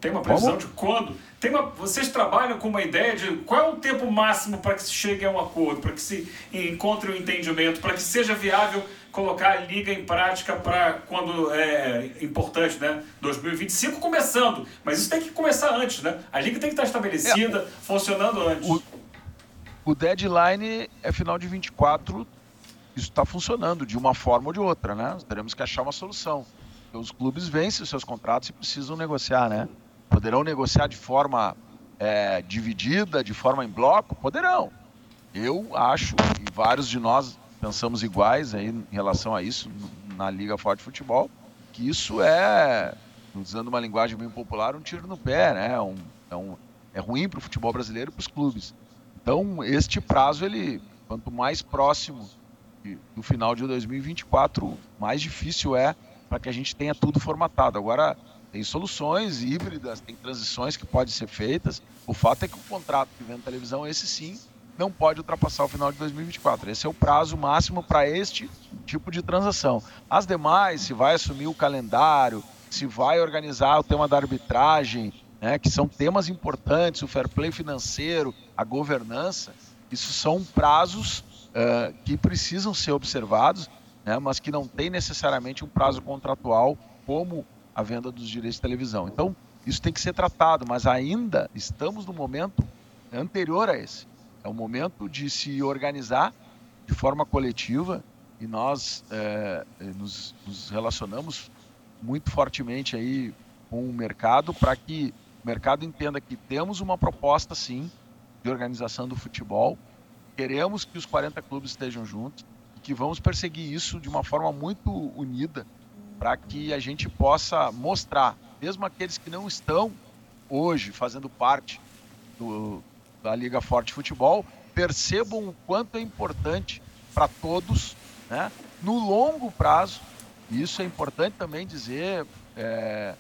Tem uma previsão Como? de quando? Tem uma, vocês trabalham com uma ideia de qual é o tempo máximo para que se chegue a um acordo, para que se encontre um entendimento, para que seja viável colocar a liga em prática para quando é importante, né? 2025 começando, mas isso tem que começar antes, né? A liga tem que estar estabelecida, é, funcionando antes. O, o deadline é final de 24, isso está funcionando de uma forma ou de outra, né? Teremos que achar uma solução. Os clubes vencem os seus contratos e precisam negociar, né? Poderão negociar de forma é, dividida, de forma em bloco? Poderão. Eu acho, e vários de nós pensamos iguais aí em relação a isso na Liga Forte Futebol, que isso é, usando uma linguagem bem popular, um tiro no pé, né? É, um, é, um, é ruim para o futebol brasileiro e para os clubes. Então, este prazo, ele, quanto mais próximo do final de 2024, mais difícil é para que a gente tenha tudo formatado. Agora, tem soluções híbridas, tem transições que podem ser feitas. O fato é que o contrato que vem na televisão, esse sim, não pode ultrapassar o final de 2024. Esse é o prazo máximo para este tipo de transação. As demais, se vai assumir o calendário, se vai organizar o tema da arbitragem, né, que são temas importantes, o fair play financeiro, a governança, isso são prazos uh, que precisam ser observados, né, mas que não tem necessariamente um prazo contratual como a venda dos direitos de televisão. Então, isso tem que ser tratado, mas ainda estamos no momento anterior a esse. É o momento de se organizar de forma coletiva e nós é, nos, nos, relacionamos muito fortemente aí com o mercado para que o mercado entenda que temos uma proposta sim de organização do futebol, queremos que os 40 clubes estejam juntos e que vamos perseguir isso de uma forma muito unida para que a gente possa mostrar, mesmo aqueles que não estão hoje fazendo parte do, da Liga Forte Futebol percebam o quanto é importante para todos, né? no longo prazo. Isso é importante também dizer, é,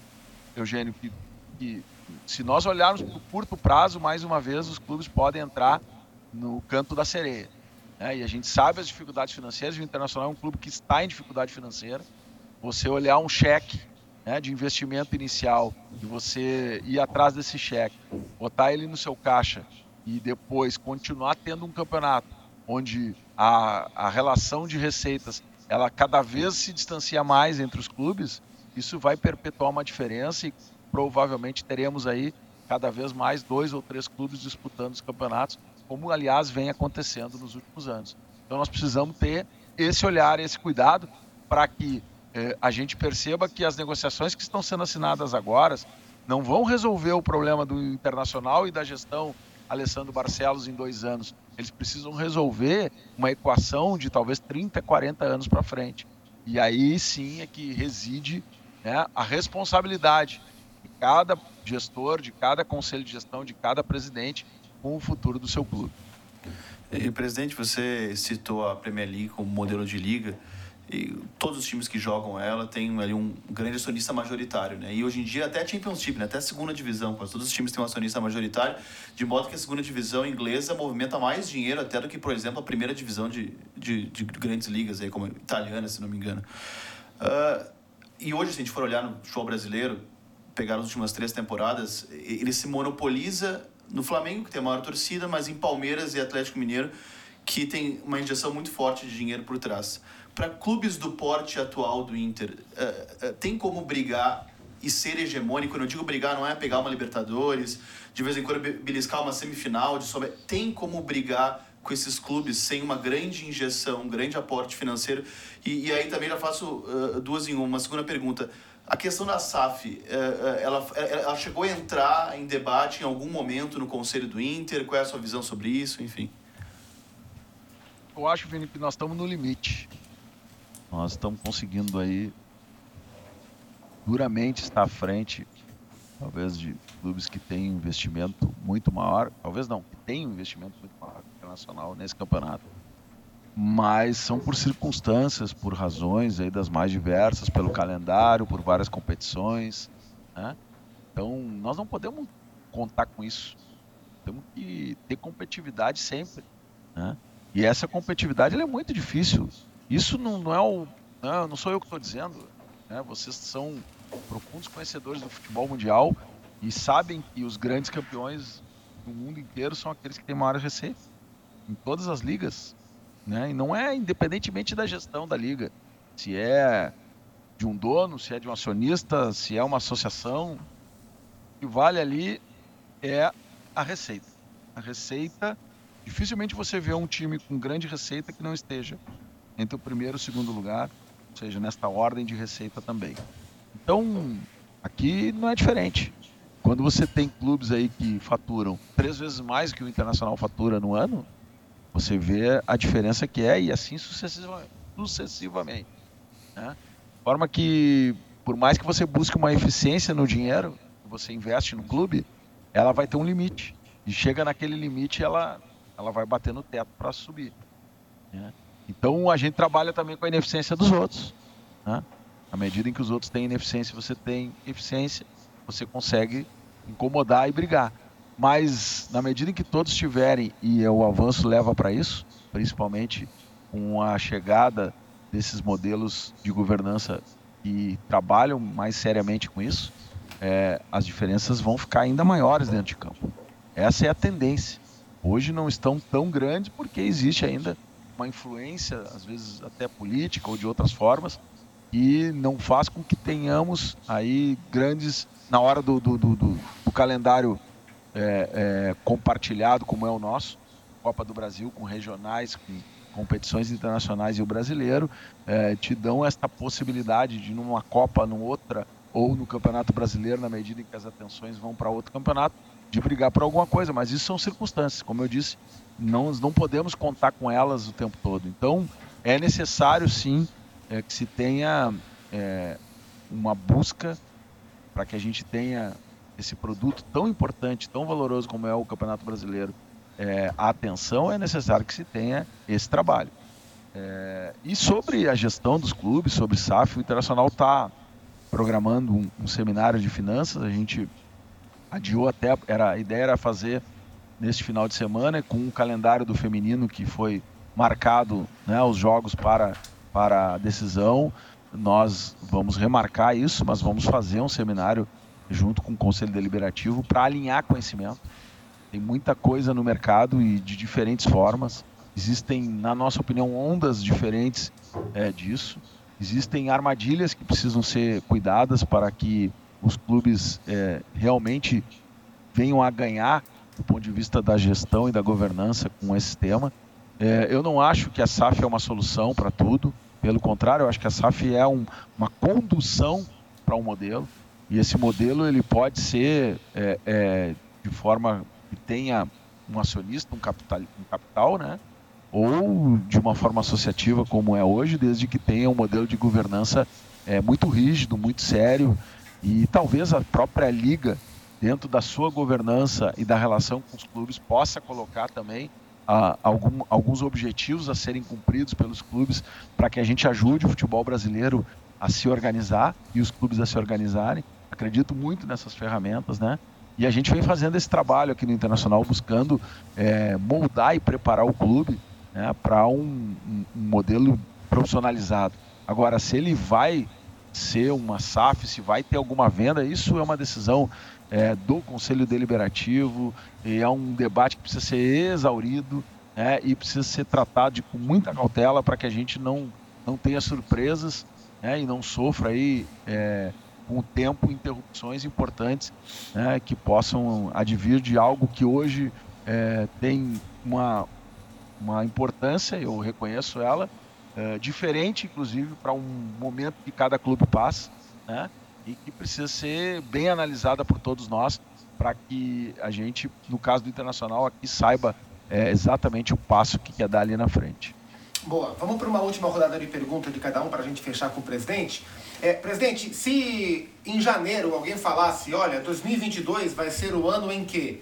Eugênio, que, que se nós olharmos para o curto prazo, mais uma vez, os clubes podem entrar no canto da sereia. Né? E a gente sabe as dificuldades financeiras, o Internacional é um clube que está em dificuldade financeira. Você olhar um cheque né, de investimento inicial e você ir atrás desse cheque, botar ele no seu caixa e depois continuar tendo um campeonato onde a, a relação de receitas ela cada vez se distancia mais entre os clubes, isso vai perpetuar uma diferença e provavelmente teremos aí cada vez mais dois ou três clubes disputando os campeonatos, como aliás vem acontecendo nos últimos anos. Então nós precisamos ter esse olhar, esse cuidado para que a gente perceba que as negociações que estão sendo assinadas agora não vão resolver o problema do internacional e da gestão Alessandro Barcelos em dois anos. Eles precisam resolver uma equação de talvez 30, 40 anos para frente. E aí sim é que reside né, a responsabilidade de cada gestor, de cada conselho de gestão, de cada presidente com o futuro do seu clube. E, presidente, você citou a Premier League como modelo de liga. E todos os times que jogam ela têm ali um grande acionista majoritário, né? E hoje em dia até a Championship, né? até a segunda divisão, quase todos os times têm um acionista majoritário, de modo que a segunda divisão inglesa movimenta mais dinheiro até do que, por exemplo, a primeira divisão de, de, de grandes ligas, aí, como a italiana, se não me engano. Uh, e hoje, se a gente for olhar no show brasileiro, pegar as últimas três temporadas, ele se monopoliza no Flamengo, que tem a maior torcida, mas em Palmeiras e Atlético Mineiro, que tem uma injeção muito forte de dinheiro por trás para clubes do porte atual do Inter, uh, uh, tem como brigar e ser hegemônico? Quando eu digo brigar, não é pegar uma Libertadores, de vez em quando beliscar uma semifinal, de sobre... tem como brigar com esses clubes sem uma grande injeção, um grande aporte financeiro? E, e aí também já faço uh, duas em uma. Segunda pergunta. A questão da SAF, ela, ela chegou a entrar em debate em algum momento no Conselho do Inter? Qual é a sua visão sobre isso? Enfim. Eu acho, que nós estamos no limite nós estamos conseguindo aí duramente estar à frente, talvez de clubes que têm investimento muito maior, talvez não, que têm um investimento muito maior internacional nesse campeonato. Mas são por circunstâncias, por razões aí das mais diversas, pelo calendário, por várias competições. Né? Então, nós não podemos contar com isso. Temos que ter competitividade sempre. Né? E essa competitividade é muito difícil isso não, não é o. Não, não sou eu que estou dizendo. Né? Vocês são profundos conhecedores do futebol mundial e sabem que os grandes campeões do mundo inteiro são aqueles que têm maior receita em todas as ligas. Né? E não é independentemente da gestão da liga. Se é de um dono, se é de um acionista, se é uma associação. O que vale ali é a receita. A receita, dificilmente você vê um time com grande receita que não esteja entre o primeiro e o segundo lugar, ou seja, nesta ordem de receita também. Então, aqui não é diferente. Quando você tem clubes aí que faturam três vezes mais que o Internacional fatura no ano, você vê a diferença que é e assim sucessivamente. Né? De forma que, por mais que você busque uma eficiência no dinheiro que você investe no clube, ela vai ter um limite. E chega naquele limite, ela, ela vai bater no teto para subir. Né? Então a gente trabalha também com a ineficiência dos outros. Né? Na medida em que os outros têm ineficiência, você tem eficiência, você consegue incomodar e brigar. Mas na medida em que todos tiverem e o avanço leva para isso, principalmente com a chegada desses modelos de governança que trabalham mais seriamente com isso, é, as diferenças vão ficar ainda maiores dentro de campo. Essa é a tendência. Hoje não estão tão grandes porque existe ainda uma influência, às vezes até política ou de outras formas, e não faz com que tenhamos aí grandes, na hora do, do, do, do calendário é, é, compartilhado como é o nosso, Copa do Brasil com regionais, com competições internacionais e o brasileiro, é, te dão esta possibilidade de numa Copa, numa outra, ou no Campeonato Brasileiro, na medida em que as atenções vão para outro campeonato, de brigar por alguma coisa, mas isso são circunstâncias, como eu disse, não, não podemos contar com elas o tempo todo. Então, é necessário sim é, que se tenha é, uma busca para que a gente tenha esse produto tão importante, tão valoroso como é o Campeonato Brasileiro, é, a atenção, é necessário que se tenha esse trabalho. É, e sobre a gestão dos clubes, sobre SAF, o Internacional está programando um, um, seminário de finanças. A gente adiou até, era, a ideia era fazer neste final de semana com um calendário do feminino que foi marcado, né, os jogos para, para a decisão. Nós vamos remarcar isso, mas vamos fazer um seminário junto com o Conselho Deliberativo para alinhar conhecimento tem muita coisa no mercado e de diferentes formas. Existem, na nossa opinião, ondas diferentes é, disso. Existem armadilhas que precisam ser cuidadas para que os clubes é, realmente venham a ganhar do ponto de vista da gestão e da governança com esse tema. É, eu não acho que a SAF é uma solução para tudo. Pelo contrário, eu acho que a SAF é um, uma condução para um modelo. E esse modelo ele pode ser é, é, de forma que tenha um acionista, um capital, um capital, né? Ou de uma forma associativa como é hoje, desde que tenha um modelo de governança é, muito rígido, muito sério e talvez a própria liga dentro da sua governança e da relação com os clubes possa colocar também ah, algum, alguns objetivos a serem cumpridos pelos clubes para que a gente ajude o futebol brasileiro a se organizar e os clubes a se organizarem. Acredito muito nessas ferramentas, né? E a gente vem fazendo esse trabalho aqui no Internacional, buscando é, moldar e preparar o clube né, para um, um, modelo profissionalizado. Agora, se ele vai ser uma SAF, se vai ter alguma venda, isso é uma decisão é, do Conselho Deliberativo, e é um debate que precisa ser exaurido né, e precisa ser tratado com muita cautela para que a gente não, não tenha surpresas né, e não sofra aí. É, com o tempo interrupções importantes né, que possam advir de algo que hoje é, tem uma, uma importância, eu reconheço ela, é, diferente inclusive para um momento que cada clube passa, né, e que precisa ser bem analisada por todos nós para que a gente, no caso do Internacional, aqui saiba é, exatamente o passo que quer dar ali na frente. Boa, vamos para uma última rodada de perguntas de cada um para a gente fechar com o presidente. É, presidente, se em janeiro alguém falasse, olha, 2022 vai ser o ano em que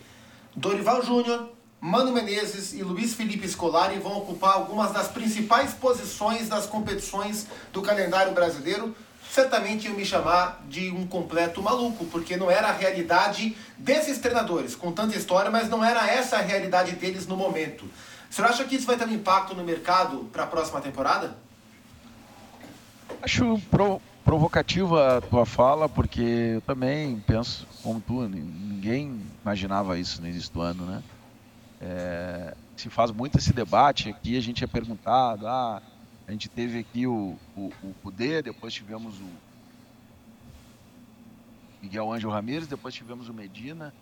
Dorival Júnior, Mano Menezes e Luiz Felipe Scolari vão ocupar algumas das principais posições das competições do calendário brasileiro, certamente iam me chamar de um completo maluco, porque não era a realidade desses treinadores, com tanta história, mas não era essa a realidade deles no momento. O senhor acha que isso vai ter um impacto no mercado para a próxima temporada? Acho pro, provocativa a tua fala, porque eu também penso como tu, ninguém imaginava isso no início do ano, né? É, se faz muito esse debate aqui, a gente é perguntado, ah, a gente teve aqui o, o, o Cudê, depois tivemos o Miguel Ângelo Ramírez, depois tivemos o Medina.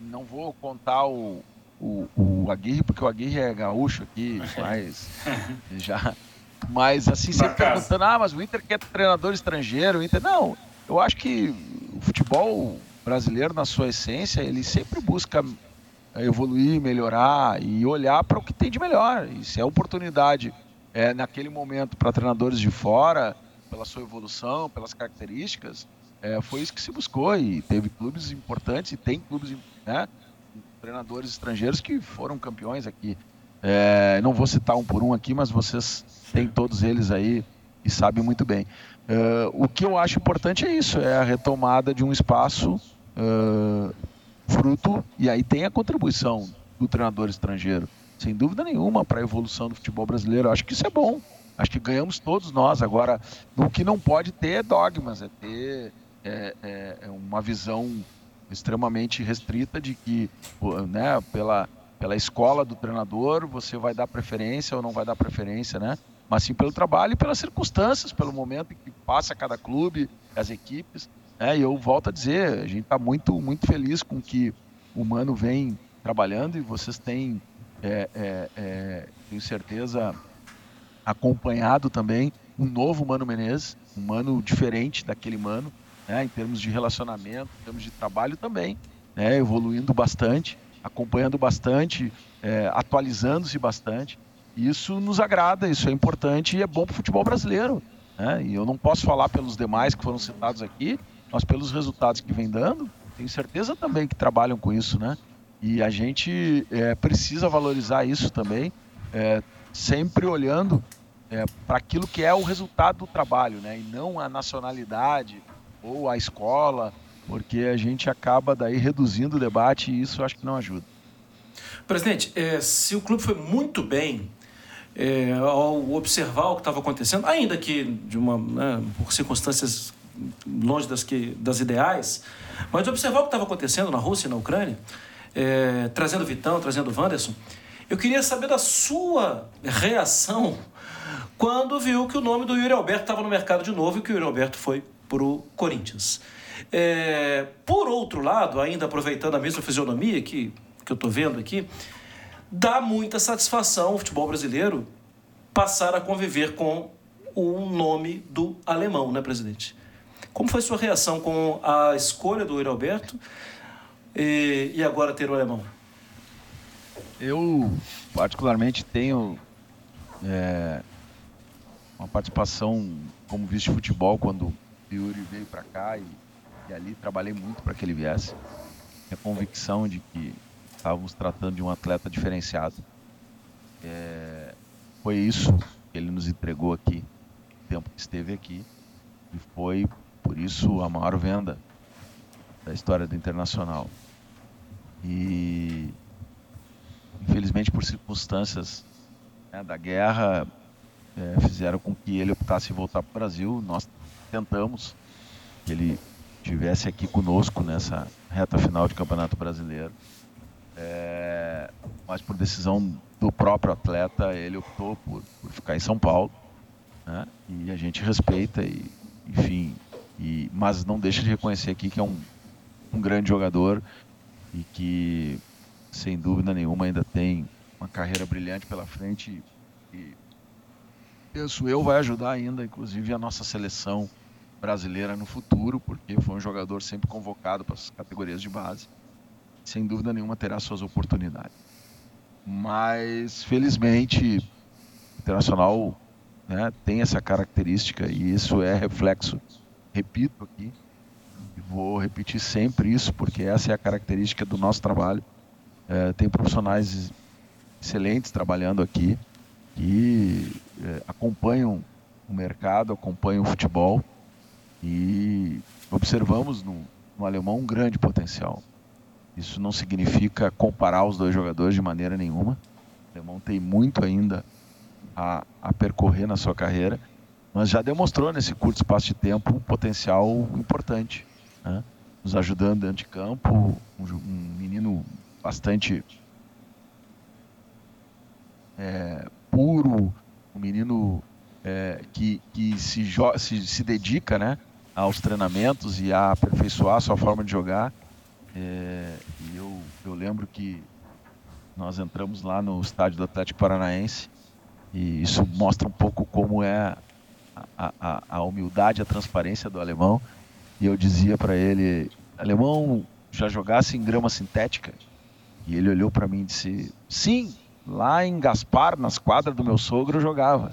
Não vou contar o, o, o Aguirre, porque o Aguirre é gaúcho aqui, mas já mas assim, sempre perguntando, ah, mas o Inter quer treinador estrangeiro, o Inter. Não, eu acho que o futebol brasileiro, na sua essência, ele sempre busca evoluir, melhorar e olhar para o que tem de melhor. E se é oportunidade é, naquele momento para treinadores de fora, pela sua evolução, pelas características, é, foi isso que se buscou. E teve clubes importantes, e tem clubes, né, treinadores estrangeiros que foram campeões aqui. É, não vou citar um por um aqui, mas vocês têm todos eles aí e sabe muito bem. Uh, o que eu acho importante é isso, é a retomada de um espaço uh, fruto, e aí tem a contribuição do treinador estrangeiro, sem dúvida nenhuma, para a evolução do futebol brasileiro. Acho que isso é bom. Acho que ganhamos todos nós. Agora, o que não pode ter é dogmas, é ter é, é, é uma visão extremamente restrita de que, né, pela, pela escola do treinador, você vai dar preferência ou não vai dar preferência, né? Mas sim pelo trabalho e pelas circunstâncias, pelo momento em que passa cada clube, as equipes. Né? E eu volto a dizer, a gente está muito, muito feliz com que o Mano vem trabalhando e vocês têm, é, é, é, tenho certeza, acompanhado também um novo Mano Menezes, um Mano diferente daquele Mano, né, em termos de relacionamento, em termos de trabalho também, né, evoluindo bastante, acompanhando bastante, é, atualizando-se bastante. Isso nos agrada, isso é importante e é bom para o futebol brasileiro. Né? E eu não posso falar pelos demais que foram citados aqui, mas pelos resultados que vem dando, tenho certeza também que trabalham com isso, né? E a gente é, precisa valorizar isso também, é, sempre olhando é, para aquilo que é o resultado do trabalho, né? E não a nacionalidade, ou a escola, porque a gente acaba daí reduzindo o debate e isso acho que não ajuda. Presidente, é, se o clube foi muito bem é, ao observar o que estava acontecendo, ainda que de uma, né, por circunstâncias longe das, que, das ideais, mas observar o que estava acontecendo na Rússia e na Ucrânia, é, trazendo Vitão, trazendo Wanderson, eu queria saber da sua reação quando viu que o nome do Yuri Alberto estava no mercado de novo e que o Yuri Alberto foi para o Corinthians. É, por outro lado, ainda aproveitando a mesma fisionomia que, que eu estou vendo aqui, dá muita satisfação o futebol brasileiro passar a conviver com o nome do alemão, né, presidente? Como foi sua reação com a escolha do Yuri Alberto e, e agora ter o alemão? Eu, particularmente, tenho é, uma participação como vice de futebol quando Yuri veio para cá e, e, ali trabalhei muito para que ele viesse. a convicção de que estávamos tratando de um atleta diferenciado. É, foi isso que ele nos entregou aqui, o tempo que esteve aqui, e foi por isso a maior venda da história do Internacional. E infelizmente por circunstâncias né, da guerra é, fizeram com que ele optasse em voltar para o Brasil. Nós tentamos que ele estivesse aqui conosco nessa reta final de Campeonato Brasileiro. É, mas por decisão do próprio atleta, ele optou por, por ficar em São Paulo. Né? E a gente respeita, e, enfim, e, mas não deixa de reconhecer aqui que é um, um grande jogador e que, sem dúvida nenhuma, ainda tem uma carreira brilhante pela frente e penso eu vai ajudar ainda, inclusive, a nossa seleção brasileira no futuro, porque foi um jogador sempre convocado para as categorias de base. Sem dúvida nenhuma terá suas oportunidades. Mas, felizmente, o Internacional né, tem essa característica e isso é reflexo, repito aqui, e vou repetir sempre isso, porque essa é a característica do nosso trabalho. É, tem profissionais excelentes trabalhando aqui que é, acompanham o mercado, acompanham o futebol e observamos no, no alemão um grande potencial. Isso não significa comparar os dois jogadores de maneira nenhuma. O alemão tem muito ainda a, a percorrer na sua carreira, mas já demonstrou nesse curto espaço de tempo um potencial importante, né? nos ajudando dentro de campo, um, um menino bastante é, puro, um menino é, que, que se, se, se dedica né, aos treinamentos e a aperfeiçoar a sua forma de jogar. É, e eu, eu lembro que nós entramos lá no estádio do Atlético Paranaense e isso mostra um pouco como é a, a, a humildade, a transparência do alemão. E eu dizia para ele: Alemão, já jogasse em grama sintética? E ele olhou para mim e disse: Sim, lá em Gaspar, nas quadras do meu sogro, eu jogava.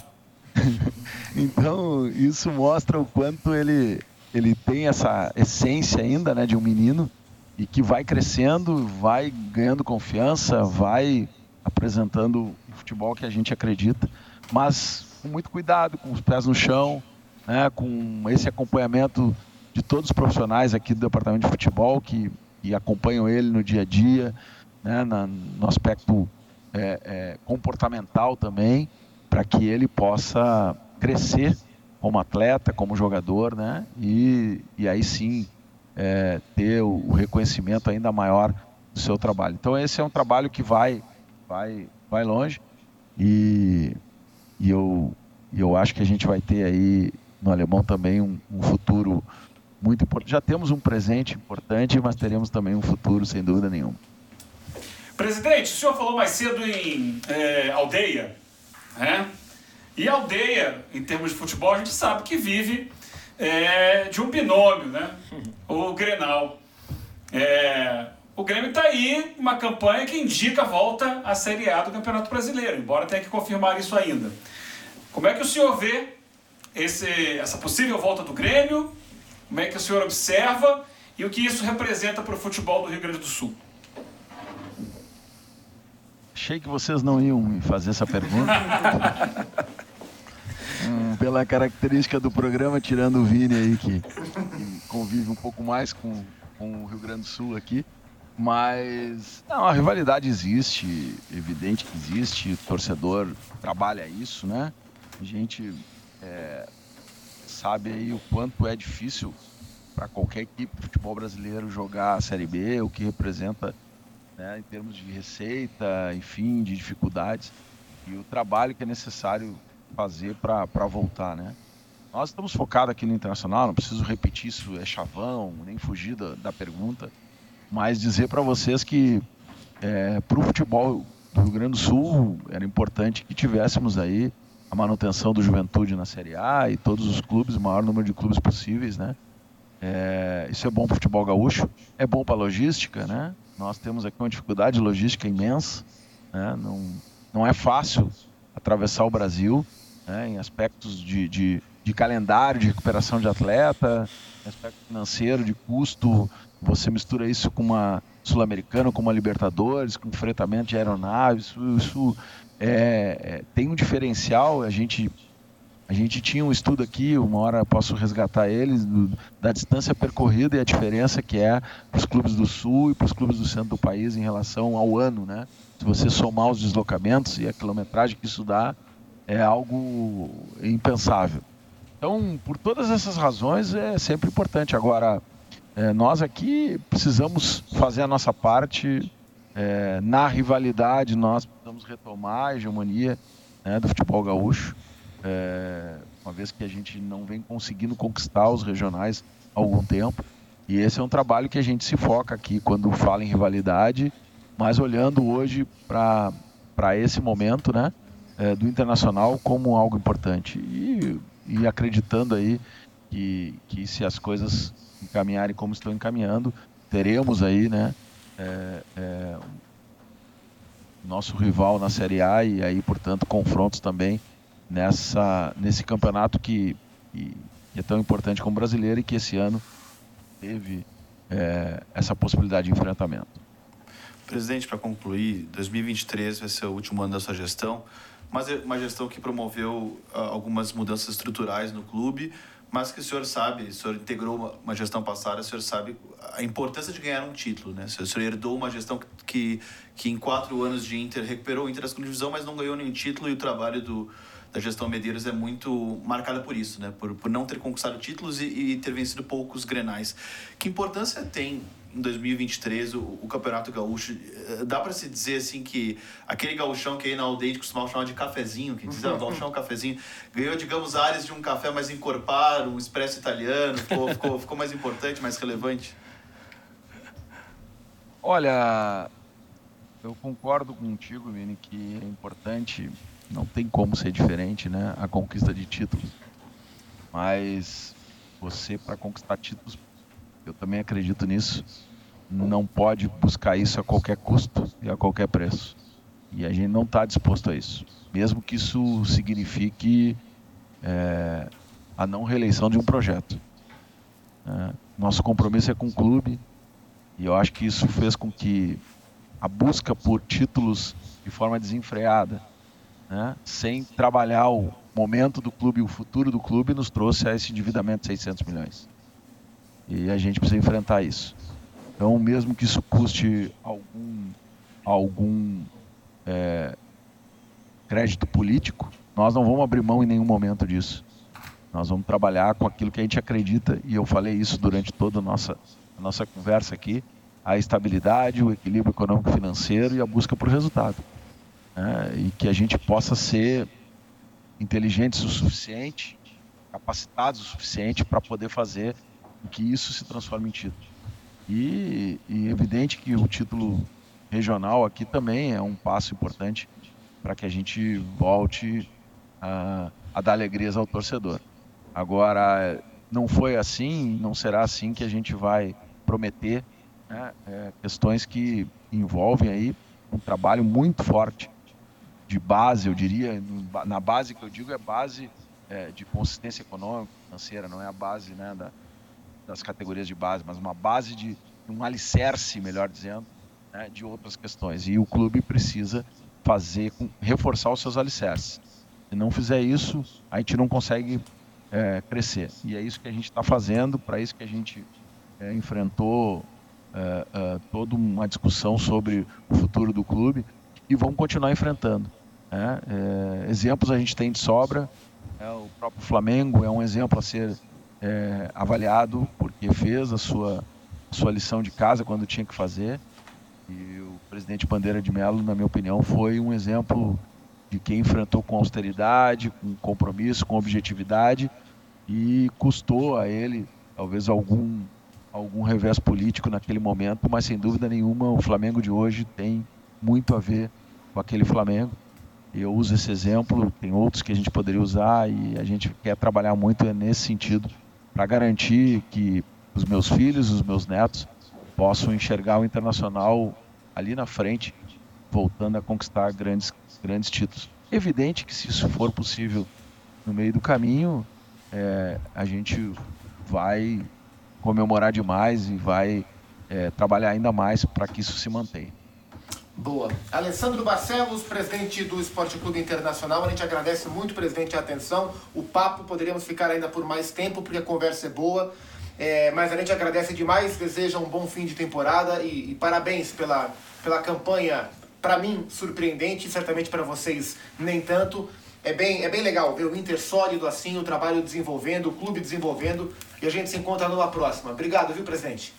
então, isso mostra o quanto ele, ele tem essa essência ainda né, de um menino e que vai crescendo, vai ganhando confiança, vai apresentando o futebol que a gente acredita. Mas com muito cuidado, com os pés no chão, né, com esse acompanhamento de todos os profissionais aqui do departamento de futebol que, que acompanham ele no dia a dia, né, na, no aspecto é, é, comportamental também, para que ele possa crescer como atleta, como jogador, né, e, e aí sim é, ter o, reconhecimento ainda maior do seu trabalho. Então esse é um trabalho que vai, vai, vai longe e, e eu, eu acho que a gente vai ter aí no alemão também um, um futuro muito importante. Já temos um presente importante, mas teremos também um futuro sem dúvida nenhuma. Presidente, o senhor falou mais cedo em é, aldeia, né? E aldeia, em termos de futebol, a gente sabe que vive é, de um binômio, né? O Grenal. É, o Grêmio está aí, uma campanha que indica a volta à Série A do Campeonato Brasileiro, embora tenha que confirmar isso ainda. Como é que o senhor vê esse, essa possível volta do Grêmio? Como é que o senhor observa e o que isso representa para o futebol do Rio Grande do Sul? Achei que vocês não iam me fazer essa pergunta. hum, pela característica do programa, tirando o Vini aí, que, que convive um pouco mais com, com o Rio Grande do Sul aqui. Mas, não, a rivalidade existe, evidente que existe, o torcedor trabalha isso, né? A gente é, sabe aí o quanto é difícil para qualquer equipe de futebol brasileiro jogar a Série B, o que representa né, em termos de receita, enfim, de dificuldades e o trabalho que é necessário fazer para voltar, né? Nós estamos focados aqui no Internacional, não preciso repetir isso, é chavão, nem fugir da, da pergunta mas dizer para vocês que é, para o futebol do Rio Grande do Sul era importante que tivéssemos aí a manutenção do Juventude na Série A e todos os clubes, o maior número de clubes possíveis, né? É, isso é bom para o futebol gaúcho, é bom para a logística, né? Nós temos aqui uma dificuldade logística imensa, né? Não, não é fácil atravessar o Brasil, né? Em aspectos de, de, de calendário, de recuperação de atleta, aspecto financeiro, de custo, você mistura isso com uma Sul-Americana, com uma Libertadores, com fretamento de aeronaves, isso, isso é, é, tem um diferencial. A gente, a gente tinha um estudo aqui, uma hora posso resgatar eles, do, da distância percorrida e a diferença que é para os clubes do Sul e para os clubes do centro do país em relação ao ano, né? Se você somar os deslocamentos e a quilometragem que isso dá, é algo impensável. Então, por todas essas razões, é sempre importante. Agora, é, nós aqui precisamos fazer a nossa parte é, na rivalidade, nós precisamos retomar a hegemonia né, do futebol gaúcho, é, uma vez que a gente não vem conseguindo conquistar os regionais há algum tempo. E esse é um trabalho que a gente se foca aqui quando fala em rivalidade, mas olhando hoje para esse momento né, é, do internacional como algo importante e, e acreditando aí que, que se as coisas encaminharem como estão encaminhando, teremos aí, né, é, é, nosso rival na Série A e aí, portanto, confrontos também nessa, nesse campeonato que, que é tão importante como brasileiro e que esse ano teve é, essa possibilidade de enfrentamento. Presidente, para concluir, 2023 vai ser o último ano da sua gestão, mas é uma gestão que promoveu uh, algumas mudanças estruturais no clube, mas que o senhor sabe, o senhor integrou uma, gestão passada, o senhor sabe a importância de ganhar um título, né? O senhor herdou uma gestão que, que em quatro anos de Inter recuperou o Inter da segunda divisão, mas não ganhou nenhum título e o trabalho do, da gestão Medeiros é muito marcada por isso, né? Por, por não ter conquistado títulos e, e ter vencido poucos grenais. Que importância tem em 2023 o, o Campeonato Gaúcho, eh, dá para se dizer assim que aquele gauchão que aí na aldeia costumava chamar de cafezinho, que dizia ah, gauchão cafezinho, ganhou, digamos, áreas de um café mais encorpado, um expresso italiano, ficou, ficou, ficou mais importante, mais relevante? Olha, eu concordo contigo, Vini, que é importante, não tem como ser diferente, né, a conquista de títulos. Mas você, para conquistar títulos, eu também acredito nisso, não pode buscar isso a qualquer custo e a qualquer preço. E a gente não está disposto a isso, mesmo que isso signifique é, a não reeleição de um projeto. É, nosso compromisso é com o clube e eu acho que isso fez com que a busca por títulos de forma desenfreada, né, sem trabalhar o, momento do clube, o futuro do clube nos trouxe a esse endividamento de 600 milhões. E a gente precisa enfrentar isso. Então, mesmo que isso custe algum, algum é, crédito político, nós não vamos abrir mão em nenhum momento disso. Nós vamos trabalhar com aquilo que a gente acredita, e eu falei isso durante toda a nossa, a nossa conversa aqui, a estabilidade, o equilíbrio econômico financeiro e a busca por resultado. Né? E que a gente possa ser inteligentes o suficiente, capacitados o suficiente para poder fazer com que isso se transforme em título. E, e evidente que o título regional aqui também é um passo importante para que a gente volte a, a dar alegrias ao torcedor. Agora, não foi assim, não será assim que a gente vai prometer né, é, questões que envolvem aí um trabalho muito forte de base, eu diria, na base que eu digo é base é, de consistência econômica, financeira, não é a base né, da, das categorias de base, mas uma base de um alicerce, melhor dizendo, né, de outras questões. E o clube precisa fazer, reforçar os seus alicerces. Se não fizer isso, a gente não consegue é, crescer. E é isso que a gente está fazendo, para isso que a gente é, enfrentou é, é, toda uma discussão sobre o futuro do clube e vamos continuar enfrentando. Né? É, exemplos a gente tem de sobra. É, o próprio Flamengo é um exemplo a ser é, avaliado porque fez a sua, sua lição de casa quando tinha que fazer. E o presidente Bandeira de Mello, na minha opinião, foi um exemplo de quem enfrentou com austeridade, com compromisso, com objetividade e custou a ele talvez algum algum revés político naquele momento, mas sem dúvida nenhuma o Flamengo de hoje tem muito a ver com aquele Flamengo. Eu uso esse exemplo, tem outros que a gente poderia usar e a gente quer trabalhar muito nesse sentido para garantir que os meus filhos, os meus netos possam enxergar o internacional ali na frente, voltando a conquistar grandes grandes títulos. Evidente que se isso for possível no meio do caminho, é, a gente vai comemorar demais e vai é, trabalhar ainda mais para que isso se mantenha. Boa. Alessandro Barcelos, presidente do Esporte Clube Internacional, a gente agradece muito, presidente, a atenção. O papo poderíamos ficar ainda por mais tempo, porque a conversa é boa. É, mas a gente agradece demais, deseja um bom fim de temporada e, e parabéns pela, pela campanha, para mim, surpreendente, certamente para vocês nem tanto. É bem, é bem legal ver o Inter sólido assim, o trabalho desenvolvendo, o clube desenvolvendo. E a gente se encontra numa próxima. Obrigado, viu, presidente?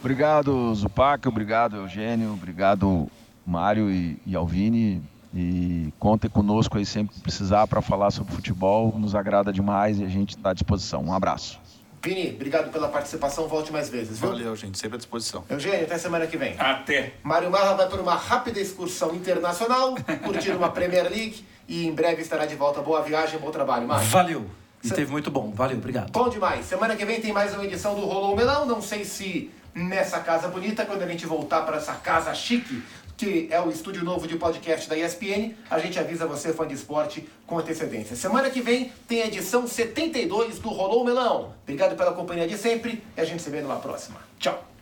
Obrigado, Zupac. Obrigado, Eugênio. Obrigado, Mário e, e Alvini. E contem conosco aí sempre que precisar para falar sobre futebol. Nos agrada demais e a gente está à disposição. Um abraço. Vini, obrigado pela participação. Volte mais vezes, viu? Valeu, gente. Sempre à disposição. Eugênio, até semana que vem. Até. Mário Marra vai por uma rápida excursão internacional, curtir uma Premier League e em breve estará de volta. Boa viagem, bom trabalho, Mário. Valeu. E teve muito bom. Valeu, obrigado. Bom demais. Semana que vem tem mais uma edição do Rolou Melão. Não sei se nessa casa bonita, quando a gente voltar para essa casa chique, que é o estúdio novo de podcast da ESPN, a gente avisa você, fã de esporte, com antecedência. Semana que vem tem a edição 72 do Rolou Melão. Obrigado pela companhia de sempre e a gente se vê numa próxima. Tchau!